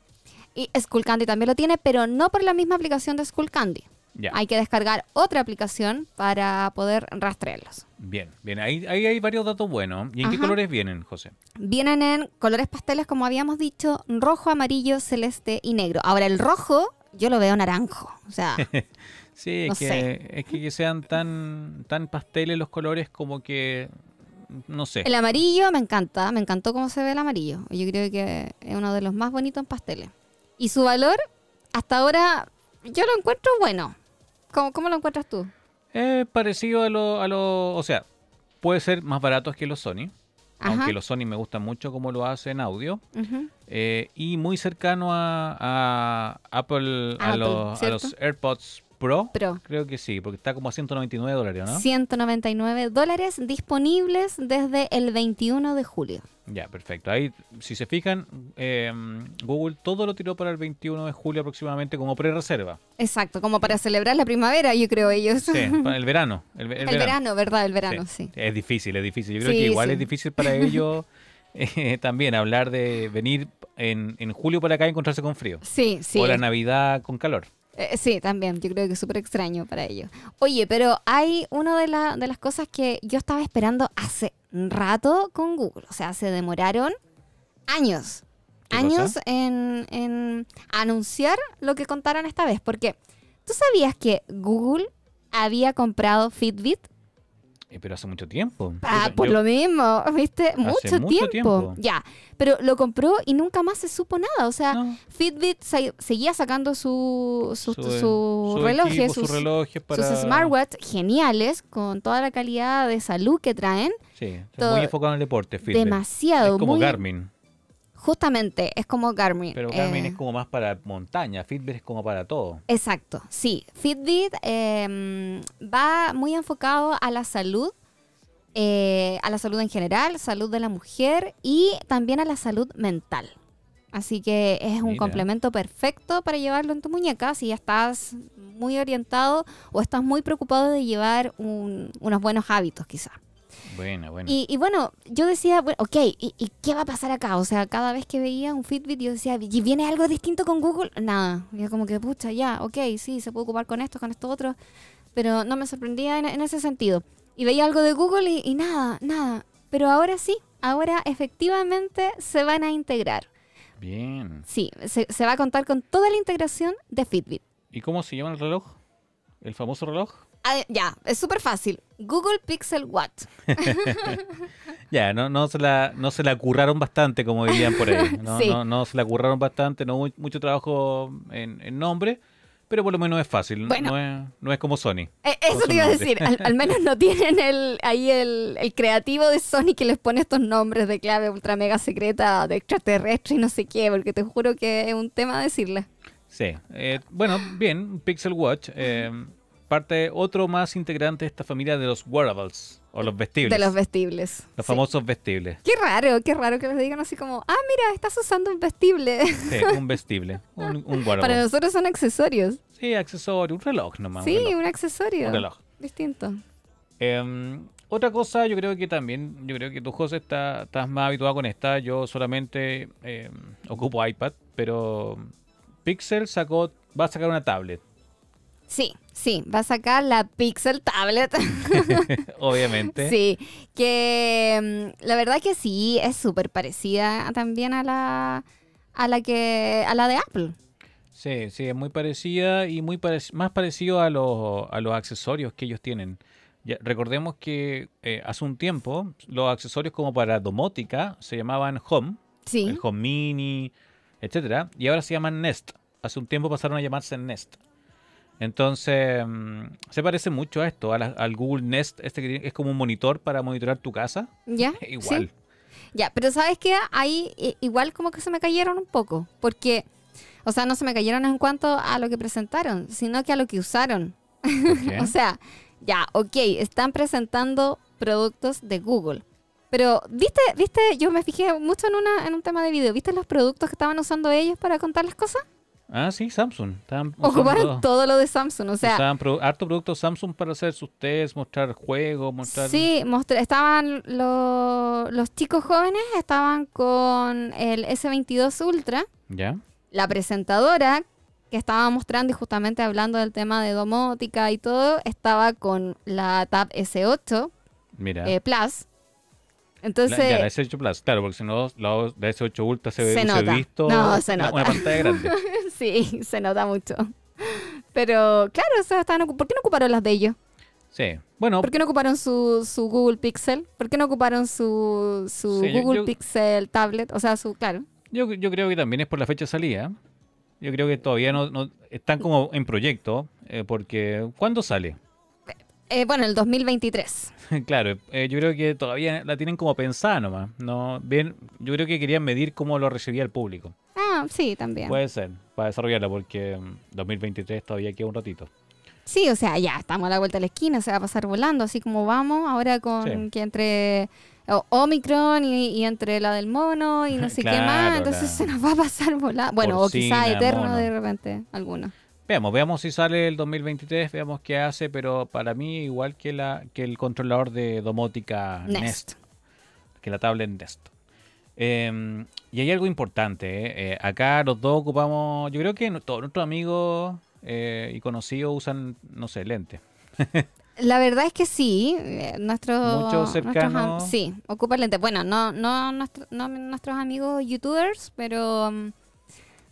Y Skullcandy también lo tiene, pero no por la misma aplicación de Skullcandy. Ya. Hay que descargar otra aplicación para poder rastrearlos. Bien, bien. Ahí, ahí hay varios datos buenos. ¿Y en qué colores vienen, José? Vienen en colores pasteles, como habíamos dicho, rojo, amarillo, celeste y negro. Ahora, el rojo yo lo veo naranjo. O sea, Sí, No es que, sé. es que, que sean tan, tan pasteles los colores como que, no sé. el amarillo me encanta. Me encantó cómo se ve el amarillo. Yo creo que es uno de los más bonitos en pasteles. Y su valor, hasta ahora, yo lo encuentro bueno. ¿Cómo, cómo lo encuentras tú? Es parecido a lo, a lo, o sea, puede ser más baratos que los Sony, Ajá. aunque los Sony me gustan mucho como lo hace en audio, eh, y muy cercano a, a Apple, a, Apple, los, a los. AirPods Pro. Pro. Creo que sí, porque está como a 199 dólares, ¿no? 199 dólares disponibles desde el 21 de julio. Ya, perfecto. Ahí, si se fijan, eh, Google todo lo tiró para el 21 de julio aproximadamente como pre-reserva. Exacto, como para celebrar la primavera, yo creo ellos. Sí, el verano. El, ve- el, verano. ¿verdad? El verano, sí. Es difícil, es difícil. Yo creo Sí, que igual sí. es difícil para ellos eh, también hablar de venir en, en julio para acá y encontrarse con frío. Sí, sí. O la Navidad con calor. Eh, sí, también. Yo creo que es súper extraño para ellos. Oye, pero hay una de, la- de las cosas que yo estaba esperando hace rato con Google. O sea, se demoraron años. ¿Qué años en, en anunciar lo que contaron esta vez. Porque tú sabías que Google había comprado Fitbit Eh, pero hace mucho tiempo. Ah, por yo- lo mismo, ¿viste? Mucho, tiempo. tiempo. Ya, pero lo compró y nunca más se supo nada. O sea, No. Fitbit se- seguía sacando su, su, Su- su su relojes, equipo, sus, relojes para... sus smartwatch geniales, con toda la calidad de salud que traen. Sí, todo- muy enfocado en el deporte, Fitbit. Demasiado, Es como muy- Garmin, Justamente, es como Garmin. pero Garmin eh, es como más para montaña, Fitbit es como para todo. Exacto, sí. Fitbit eh, va muy enfocado a la salud eh, a la salud en general, salud de la mujer y también a la salud mental. Así que es un Mira. complemento perfecto para llevarlo en tu muñeca si ya estás muy orientado o estás muy preocupado de llevar un- unos buenos hábitos quizás. Buena, buena. Y, y bueno, yo decía, bueno, ok, ¿y, y qué va a pasar acá? O sea, cada vez que veía un Fitbit, yo decía, ¿y viene algo distinto con Google? Nada. Yo como que, pucha, ya, ok, sí, se puede ocupar con esto, con esto otro. Pero no me sorprendía en, en ese sentido. Y veía algo de Google y, y nada, nada. Pero ahora sí, ahora efectivamente se van a integrar. Bien. Sí, se, se va a contar con toda la integración de Fitbit. ¿Y cómo se llama el reloj? ¿El famoso reloj? Ah, ya, es súper fácil. Google Pixel Watch. Ya, no, no, se la, no se la curraron bastante, como dirían por ahí. No, Sí. no, no se la curraron bastante, no hubo mucho trabajo en, en nombre, pero por lo menos es fácil. Bueno. No, es, no es como Sony. Eh, eso te iba a decir, al, al menos no tienen el, ahí el, el creativo de Sony que les pone estos nombres de clave ultra mega secreta, de extraterrestre y no sé qué, porque te juro que es un tema decirle. Sí. Eh, bueno, bien, Pixel Watch. eh, parte otro más integrante de esta familia de los wearables, o los vestibles. De los vestibles. los Sí. famosos vestibles. Qué raro, qué raro que les digan así como, ah, mira, estás usando un vestible. Sí, un vestible, un, un wearable. Para nosotros son accesorios. Sí, accesorio, un reloj nomás. un sí, reloj. un accesorio. Un reloj. Distinto. Em, otra cosa, yo creo que también, yo creo que tú, José, está- estás más habituado con esta. Yo solamente em, ocupo iPad, pero Pixel sacó, va a sacar una tablet, Sí, sí, va a sacar la Pixel Tablet. obviamente. Sí, que mm, la verdad que sí, es súper parecida también a la, a la que, a la de Apple. Sí, sí, es muy parecida y muy parec- más parecido a los, a los accesorios que ellos tienen. Ya, recordemos que eh, hace un tiempo los accesorios como para domótica se llamaban Home, Sí, el Home Mini, etcétera, y ahora se llaman Nest. Hace un tiempo pasaron a llamarse Nest. Entonces, mm, se parece mucho a esto, a la- al Google Nest, este que es como un monitor para monitorar tu casa. ya. Igual. sí. Ya, pero ¿sabes qué? Ahí igual como que se me cayeron un poco, porque, o sea, no se me cayeron en cuanto a lo que presentaron, sino que a lo que usaron. O sea, ya, ok, están presentando productos de Google. Pero, ¿viste? ¿Viste? Yo me fijé mucho en, una, en un tema de video. ¿Viste los productos que estaban usando ellos para contar las cosas? Ah, sí, Samsung. Estaban Ocuparon usando- todo lo de Samsung. O sea, pro- harto producto Samsung para hacer sus tests, mostrar juegos, mostrar... sí, mostra- estaban lo- los chicos jóvenes, estaban con el S22 Ultra. ¿Ya? La presentadora que estaba mostrando y justamente hablando del tema de domótica y todo, estaba con la Tab S8 Mira. eh, Plus. La- Entonces, ya, la S8 Plus, claro, porque si no, la, la S8 Ultra se ve Se se nota. visto No, se una, nota. una pantalla grande. sí, se nota mucho. Pero claro, o sea, estaban ¿por qué no ocuparon las de ellos? Sí. Bueno, ¿Por qué no ocuparon su, su Google Pixel? ¿Por qué no ocuparon su, su Sí, yo- Google yo- Pixel Tablet? O sea, su, claro. Yo, yo creo que también es por la fecha de salida. Yo creo que todavía no, no- están como en proyecto, eh, porque ¿cuándo sale? Eh, bueno, el 2023. claro, eh, yo creo que todavía la tienen como pensada nomás. No, bien, yo creo que querían medir cómo lo recibía el público. Ah, sí, también. Puede ser, para desarrollarla, porque mm, 2023 todavía queda un ratito. Sí, o sea, ya estamos a la vuelta de la esquina, se va a pasar volando, así como vamos ahora con Sí. que entre Omicron y, y entre la del mono y no sé qué más, entonces se nos va a pasar volando. Bueno, o quizá eterno mono. de repente, alguno. Veamos, veamos si sale el 2023, veamos qué hace, pero para mí igual que la que el controlador de domótica Nest. Nest, que la tablet Nest. Eh, y hay algo importante, ¿eh? Eh, acá los dos ocupamos, yo creo que todos nuestros amigos eh, y conocidos usan, no sé, lentes. La verdad es que sí, eh, nuestros Muchos cercanos. sí, ocupa lente. Bueno, no no, nuestro- no nuestros amigos youtubers, pero mm,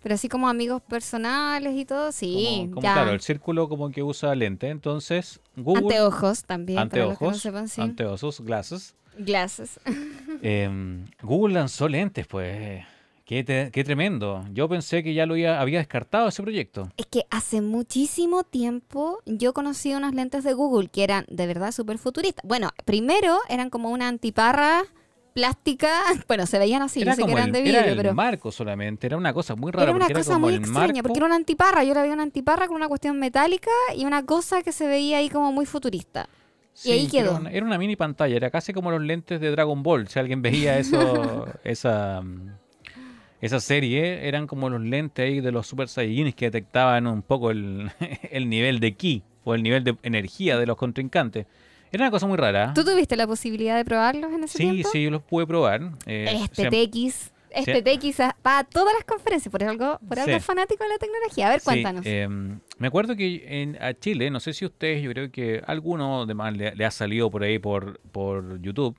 pero así como amigos personales y todo, sí, como, como, ya. claro, el círculo como que usa lente. Entonces, Google, Anteojos también, para los que no anteojos, sepan, sí. anteojos, glasses. Glasses. Em, Google lanzó lentes, pues. Qué, te- qué tremendo. Yo pensé que ya lo había, había descartado ese proyecto. Es que hace muchísimo tiempo yo conocí unas lentes de Google que eran de verdad súper futuristas. Bueno, primero eran como una antiparra plástica. Bueno, se veían así, yo sé que como eran el, de era vidrio, el pero marco solamente. Era una cosa muy rara. era una cosa como muy extraña, marco- porque era una antiparra. Yo la vi una antiparra con una cuestión metálica y una cosa que se veía ahí como muy futurista. Y ahí que era quedó. una- Era una, mini pantalla, era casi como los lentes de Dragon Ball. Si alguien veía eso, esa, mm, esa serie, eran como los lentes ahí de los Super Saiyajins que detectaban un poco el, el nivel de ki o el nivel de energía de los contrincantes. Era una cosa muy rara. ¿Tú tuviste la posibilidad de probarlos en ese Sí, tiempo? sí, yo los pude probar. eh, Este se- TX, este TX va a todas las conferencias, por algo, por algo Sí. fanático de la tecnología. A ver, Sí, cuéntanos. eh, me acuerdo que en, a Chile, no sé si ustedes, yo creo que alguno de más le, le ha salido por ahí por, por YouTube,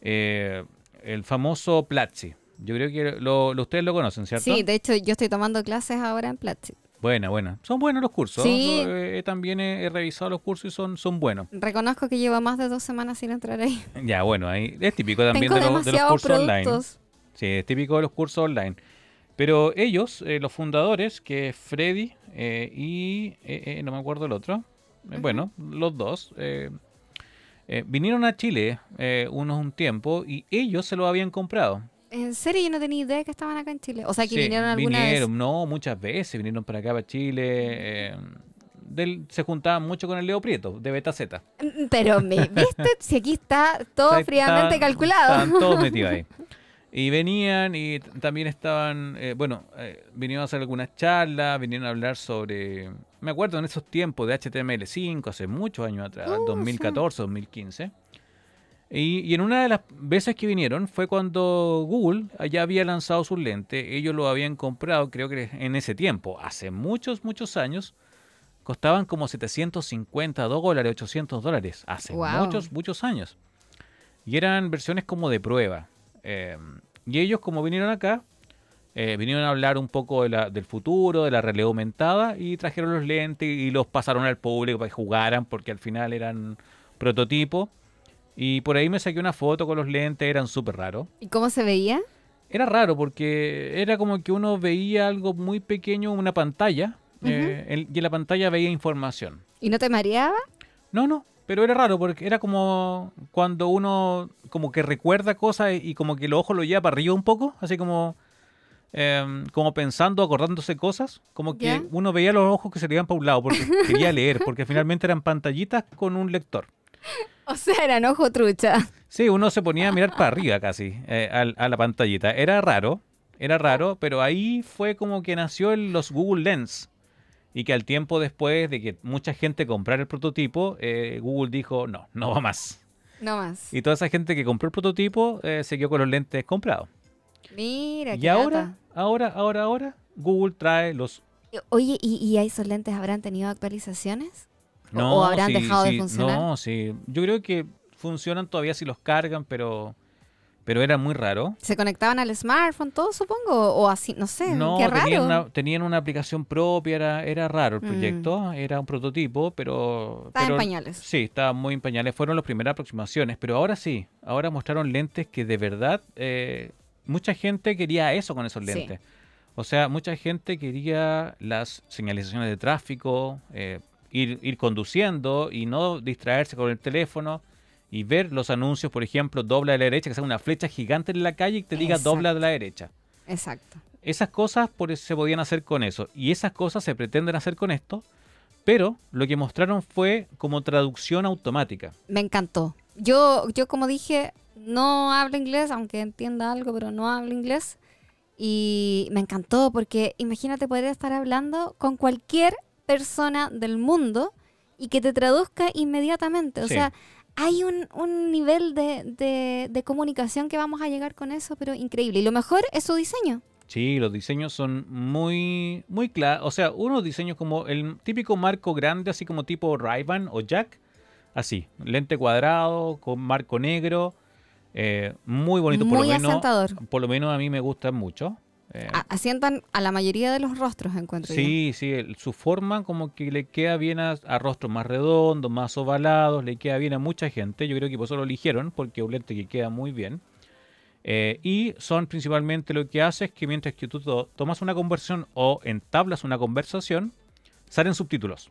eh, el famoso Platzi. Yo creo que lo, lo- ustedes lo conocen, ¿cierto? sí, de hecho yo estoy tomando clases ahora en Platzi. Buena, buena. Son buenos los cursos. Sí. Yo, eh, también he, he revisado los cursos y son, son buenos. Reconozco que llevo más de dos semanas sin entrar ahí. Ya, bueno, ahí es típico también de, los- de los cursos online. productos. Sí, es típico de los cursos online. Pero ellos, eh, los fundadores, que es Freddy eh, y eh, no me acuerdo el otro, bueno, los dos, vinieron a Chile unos un tiempo y ellos se lo habían comprado. En serio, yo no tenía idea que estaban acá en Chile. O sea, que Sí, vinieron alguna vinieron, no, muchas veces vinieron para acá, para Chile. eh, del- se juntaban mucho con el Leo Prieto, de Beta Z. vez. Mm, Pero, me, ¿viste? Si aquí está todo sea, fríamente calculado. Estaban todos metidos ahí. Y venían y también estaban, eh, bueno, eh, vinieron a hacer algunas charlas, vinieron a hablar sobre, me acuerdo en esos tiempos de HTML5, hace muchos años atrás, Uh, sí. 2014, 2015. Y, y en una de las veces que vinieron fue cuando Google ya había lanzado sus lentes, ellos lo habían comprado, creo que en ese tiempo, hace muchos, muchos años, costaban como 750 dólares, 800 dólares, hace muchos, muchos años. Y eran versiones como de prueba. Eh, y ellos, como vinieron acá, eh, vinieron a hablar un poco de la- del futuro, de la realidad aumentada, y trajeron los lentes y los pasaron al público para que jugaran, porque al final eran prototipos. Y por ahí me saqué una foto con los lentes, eran súper raros. ¿Y cómo se veía? Era raro porque era como que uno veía algo muy pequeño, una pantalla, eh, el- y en la pantalla veía información. ¿Y no te mareaba? No, no, pero era raro porque era como cuando uno como que recuerda cosas y, y como que los ojos lo lleva para arriba un poco, así como em, como pensando, acordándose cosas, como que ¿Ya? uno veía los ojos que se le iban para un lado porque quería leer, porque finalmente eran pantallitas con un lector. O sea, eran ojo trucha. Sí, uno se ponía a mirar para arriba casi eh, a, la pantallita. Era raro, era raro, pero ahí fue como que nació el- los Google Lens. Y que al tiempo después de que mucha gente comprara el prototipo, eh, Google dijo, no, no va más. No más. Y toda esa gente que compró el prototipo eh, se quedó con los lentes comprados. Mira, Y qué ahora, ahora, ahora, ahora, Google trae los... Oye, ¿y, y esos lentes habrán tenido actualizaciones? ¿O- No, ¿O habrán sí, dejado de funcionar? No, sí. Yo creo que funcionan todavía si los cargan, pero, pero era muy raro. ¿Se conectaban al smartphone, todo supongo? ¿O así? No sé, No, qué raro. tenían una, tenían una aplicación propia, era, era raro el Mm. proyecto, era un prototipo, pero... Estaba en pañales. Sí, estaba muy en pañales, fueron las primeras aproximaciones, pero ahora sí, ahora mostraron lentes que de verdad eh, mucha gente quería eso con esos Sí. lentes. O sea, mucha gente quería las señalizaciones de tráfico, eh, ir, ir conduciendo y no distraerse con el teléfono y ver los anuncios, por ejemplo, dobla a la derecha, que sea una flecha gigante en la calle y te diga dobla a la derecha. Exacto. Esas cosas por eso se podían hacer con eso. Y esas cosas se pretenden hacer con esto. Pero lo que mostraron fue como traducción automática. Me encantó. Yo, yo como dije, no hablo inglés, aunque entienda algo, pero no hablo inglés. Y me encantó porque imagínate poder estar hablando con cualquier persona del mundo y que te traduzca inmediatamente. O Sí. sea, hay un, un nivel de, de- de comunicación que vamos a llegar con eso, pero increíble. Y lo mejor es su diseño. Sí, los diseños son muy, muy claros. O sea, unos diseños como el típico marco grande, así como tipo ray o Jack. Así, lente cuadrado, con marco negro. eh, muy bonito, por Muy lo menos. asentador. Por lo menos a mí me gusta mucho. Eh, asientan a la mayoría de los rostros, encuentro yo. Sí, sí, el- su forma como que le queda bien a, a rostros más redondos, más ovalados, le queda bien a mucha gente. Yo creo que por eso lo eligieron, porque es un lente que queda muy bien. Eh, y son principalmente lo que hace es que mientras que tú to- tomas una conversación o entablas una conversación, salen subtítulos.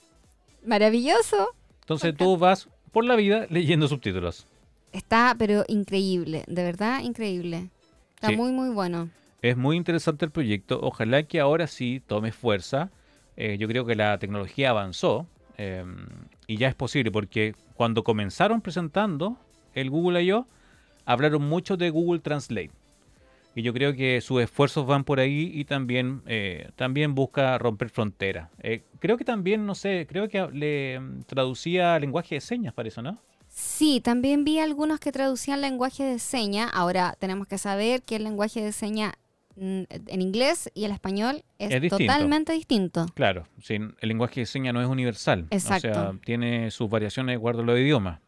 Maravilloso. Entonces tú vas por la vida leyendo subtítulos. Está, pero increíble, de verdad increíble. Está Sí. muy, muy bueno. Es muy interesante el proyecto. Ojalá que ahora sí tome fuerza. Eh, yo creo que la tecnología avanzó. eh, y ya es posible, porque cuando comenzaron presentando el Google I.O., hablaron mucho de Google Translate. Y yo creo que sus esfuerzos van por ahí y también, eh, también busca romper fronteras. Eh, creo que también, no sé, creo que le mm, traducía lenguaje de señas para eso, ¿no? Sí, también vi algunos que traducían lenguaje de señas. Ahora tenemos que saber que el lenguaje de señas en inglés y el español es, Es distinto. totalmente distinto. Claro, sí, el lenguaje de señas no es universal. O sea, Exacto. tiene sus variaciones de acuerdo a los idiomas.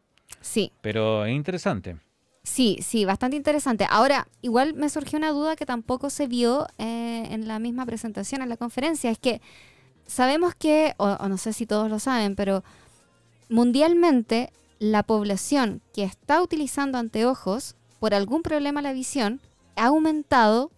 Sí, Pero es interesante. sí, sí, bastante interesante. Ahora, igual me surgió una duda que tampoco se vio eh, en la misma presentación, en la conferencia. Es que sabemos que, o, o no sé si todos lo saben, pero mundialmente la población que está utilizando anteojos por algún problema a la visión ha aumentado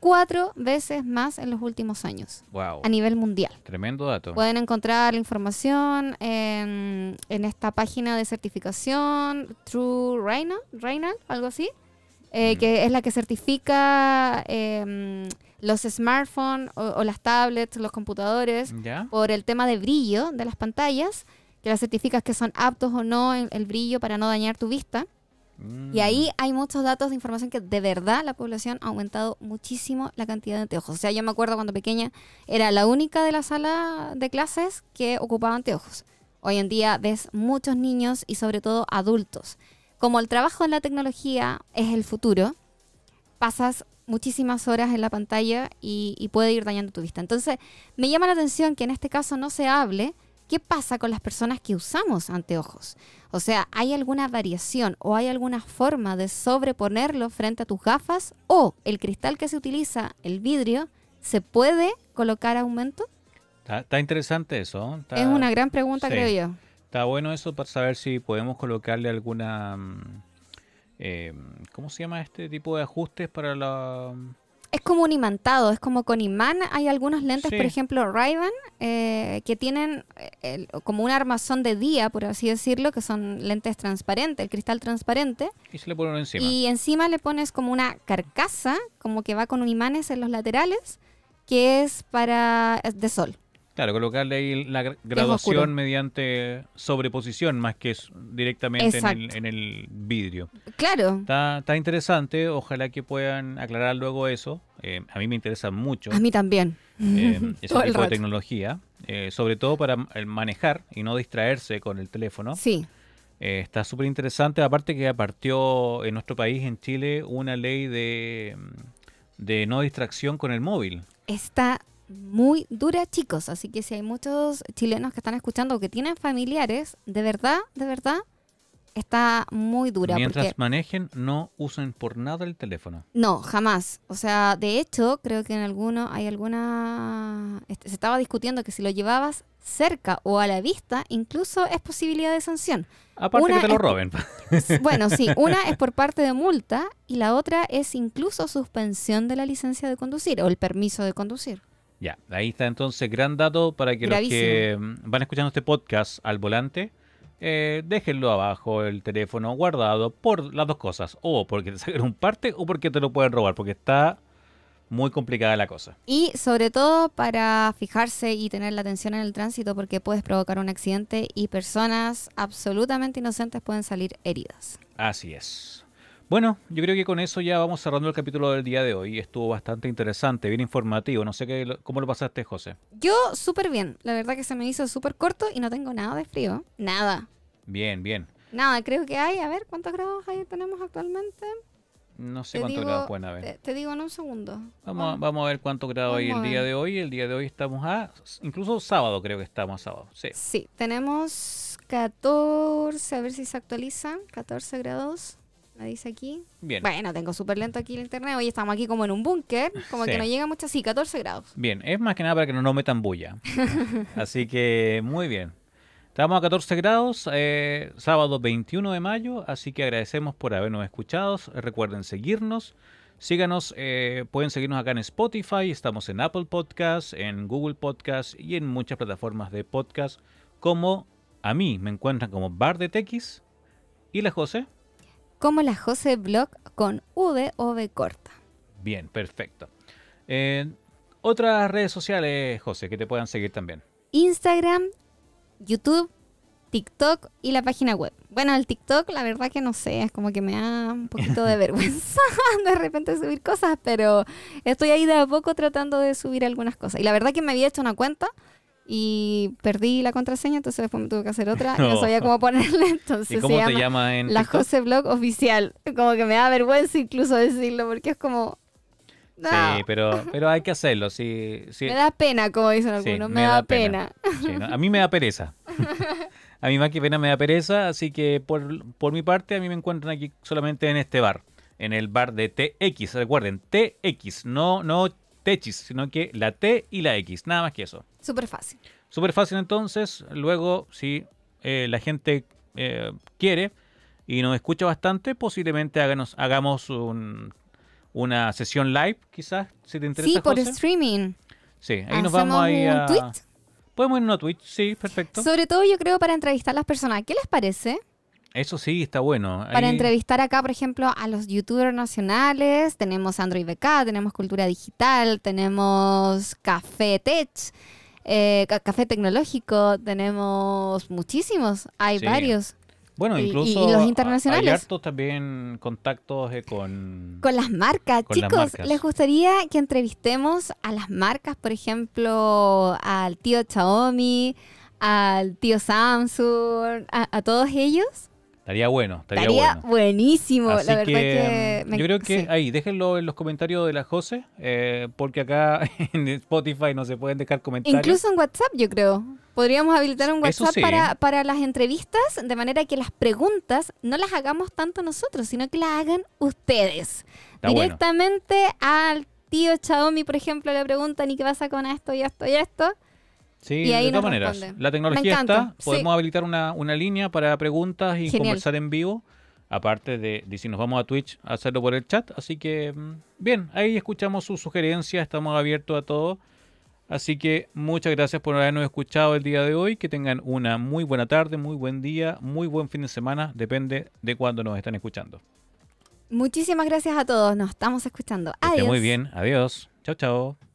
cuatro veces más en los últimos años Wow. a nivel mundial. Tremendo dato. Pueden encontrar la información en, en esta página de certificación True Reynald, Reynald, algo así, eh, Mm. que es la que certifica em, los smartphones o, o las tablets, los computadores, ¿Ya? por el tema de brillo de las pantallas, que las certificas que son aptos o no el, el brillo para no dañar tu vista. Mm. Y ahí hay muchos datos de información que de verdad la población ha aumentado muchísimo la cantidad de anteojos. O sea, yo me acuerdo cuando pequeña era la única de la sala de clases que ocupaba anteojos. Hoy en día ves muchos niños y sobre todo adultos. Como el trabajo en la tecnología es el futuro, pasas muchísimas horas en la pantalla y, y puede ir dañando tu vista. Entonces, me llama la atención que en este caso no se hable qué pasa con las personas que usamos anteojos. O sea, ¿hay alguna variación o hay alguna forma de sobreponerlo frente a tus gafas? ¿O el cristal que se utiliza, el vidrio, se puede colocar aumento? Está, está interesante eso. Está, es una gran pregunta, sí. creo yo. Está bueno eso para saber si podemos colocarle alguna... mm, eh, ¿Cómo se llama este tipo de ajustes para la... Es como un imantado, es como con imán. Hay algunos lentes, Sí. por ejemplo, Ray-Ban, eh, que tienen eh, el- como un armazón de día, por así decirlo, que son lentes transparentes, el cristal transparente. Y se le pone uno encima. Y encima le pones como una carcasa, como que va con imanes en los laterales, que es para es de sol. Claro, colocarle ahí la graduación mediante sobreposición más que directamente en el, en el vidrio. Claro, Está, está interesante, ojalá que puedan aclarar luego eso. Eh, a mí me interesa mucho a mí también. eh, ese Todo el tipo de rato. tecnología, eh, sobre todo para el manejar y no distraerse con el teléfono. Sí, Eh, está súper interesante, aparte que partió en nuestro país, en Chile, una ley de, de no distracción con el móvil. está muy dura, chicos. Así que si hay muchos chilenos que están escuchando o que tienen familiares, de verdad, de verdad, está muy dura. Mientras porque manejen, no usen por nada el teléfono. No, jamás. O sea, de hecho, creo que en alguno hay alguna... este, Se estaba discutiendo que si lo llevabas cerca o a la vista, incluso es posibilidad de sanción. Aparte Una que te lo roben. Bueno, sí, una es por parte de multa y la otra es incluso suspensión de la licencia de conducir o el permiso de conducir. Ya, ahí está entonces gran dato para que los que van escuchando este podcast al volante, eh, déjenlo abajo el teléfono guardado por las dos cosas, o porque te saquen un parte o porque te lo pueden robar, porque está muy complicada la cosa. Y sobre todo para fijarse y tener la atención en el tránsito porque puedes provocar un accidente y personas absolutamente inocentes pueden salir heridas. Así es. Bueno, yo creo que con eso ya vamos cerrando el capítulo del día de hoy. Estuvo bastante interesante, bien informativo. No sé qué, lo- cómo lo pasaste, José. Yo súper bien, la verdad que se me hizo súper corto y no tengo nada de frío. Nada. Bien, bien. Nada, creo que hay, a ver, ¿cuántos grados hay tenemos actualmente? No sé Te cuántos digo- grados pueden haber. Te, te digo en un segundo. Vamos a, vamos a ver cuántos grados hay el día de hoy. El día de hoy estamos a. Incluso sábado, creo que estamos a sábado. Sí. Sí, tenemos 14, a ver si se actualiza, 14 grados, me dice aquí. Bien. Bueno, tengo súper lento aquí el internet, hoy estamos aquí como en un búnker, como Sí. que no llega mucho, sí, 14 grados. Bien, es más que nada para que no nos metan bulla. Así que muy bien. Estamos a 14 grados, eh, sábado 21 de mayo, así que agradecemos por habernos escuchado. Recuerden seguirnos. Síganos, eh, pueden seguirnos acá en Spotify, estamos en Apple Podcasts, en Google Podcasts y en muchas plataformas de podcast como a mí me encuentran como Bar de TX y la José. Como la Jose Blog con V o V corta. Bien, perfecto. Eh, otras redes sociales, José, que te puedan seguir también. Instagram, YouTube, TikTok y la página web. Bueno, el TikTok, la verdad que no sé, es como que me da un poquito de vergüenza de repente subir cosas, pero estoy ahí de a poco tratando de subir algunas cosas. Y la verdad que me había hecho una cuenta y perdí la contraseña, entonces después me tuve que hacer otra y no sabía cómo ponerla, entonces ¿Y cómo se te llama llama en La TikTok? Jose Blog Oficial. Como que me da vergüenza incluso decirlo, porque es como... no, Sí, pero, pero hay que hacerlo. Sí, sí. Me da pena, como dicen Sí, algunos, me, me da, da pena. pena. Sí, ¿no? A mí me da pereza. a mí más que pena me da pereza, así que por, por mi parte a mí me encuentran aquí solamente en este bar, en el bar de TX. Recuerden, TX, no, no Techis, sino que la T y la X, nada más que eso. Súper fácil. Súper fácil entonces, luego si eh, la gente eh, quiere y nos escucha bastante, posiblemente háganos, hagamos un- una sesión live, quizás, si te interesa. Sí, por José. streaming. Sí, ahí nos vamos ahí un a... tweet. Podemos ir a Twitch, sí, perfecto. Sobre todo yo creo para entrevistar a las personas. ¿Qué les parece? Eso sí, está bueno. Para entrevistar acá, por ejemplo, a los youtubers nacionales, tenemos Android BK, tenemos Cultura Digital, tenemos Café Tech, eh, ca- Café Tecnológico, tenemos muchísimos, hay Sí. varios. Bueno, y- y- y incluso los internacionales. hay hartos también contactos eh, con... Con las marcas, Con las chicos, marcas. ¿les gustaría que entrevistemos a las marcas, por ejemplo, al tío Xiaomi, al tío Samsung, a, a todos ellos? Estaría bueno, estaría, Estaría bueno. buenísimo, Así la verdad que, que... mm, me- yo creo que sí. ahí, déjenlo en los comentarios de la Jose, eh, porque acá en Spotify no se pueden dejar comentarios. Incluso en WhatsApp, yo creo. Podríamos habilitar un WhatsApp sí. para, para las entrevistas, de manera que las preguntas no las hagamos tanto nosotros, sino que las hagan ustedes. Está bueno. Directamente al tío Xiaomi, por ejemplo, le preguntan, ¿y qué pasa con esto y esto y esto? Sí, y ahí de todas maneras. La tecnología está. sí. Podemos habilitar una, una línea para preguntas y Genial. conversar en vivo. Aparte de, de si nos vamos a Twitch, hacerlo por el chat. Así que, mm, bien, ahí escuchamos sus sugerencias. Estamos abiertos a todo. Así que muchas gracias por habernos escuchado el día de hoy. Que tengan una muy buena tarde, muy buen día, muy buen fin de semana. Depende de cuándo nos están escuchando. Muchísimas gracias a todos, nos estamos escuchando. Esté Adiós. muy bien. Adiós. Chao, chao.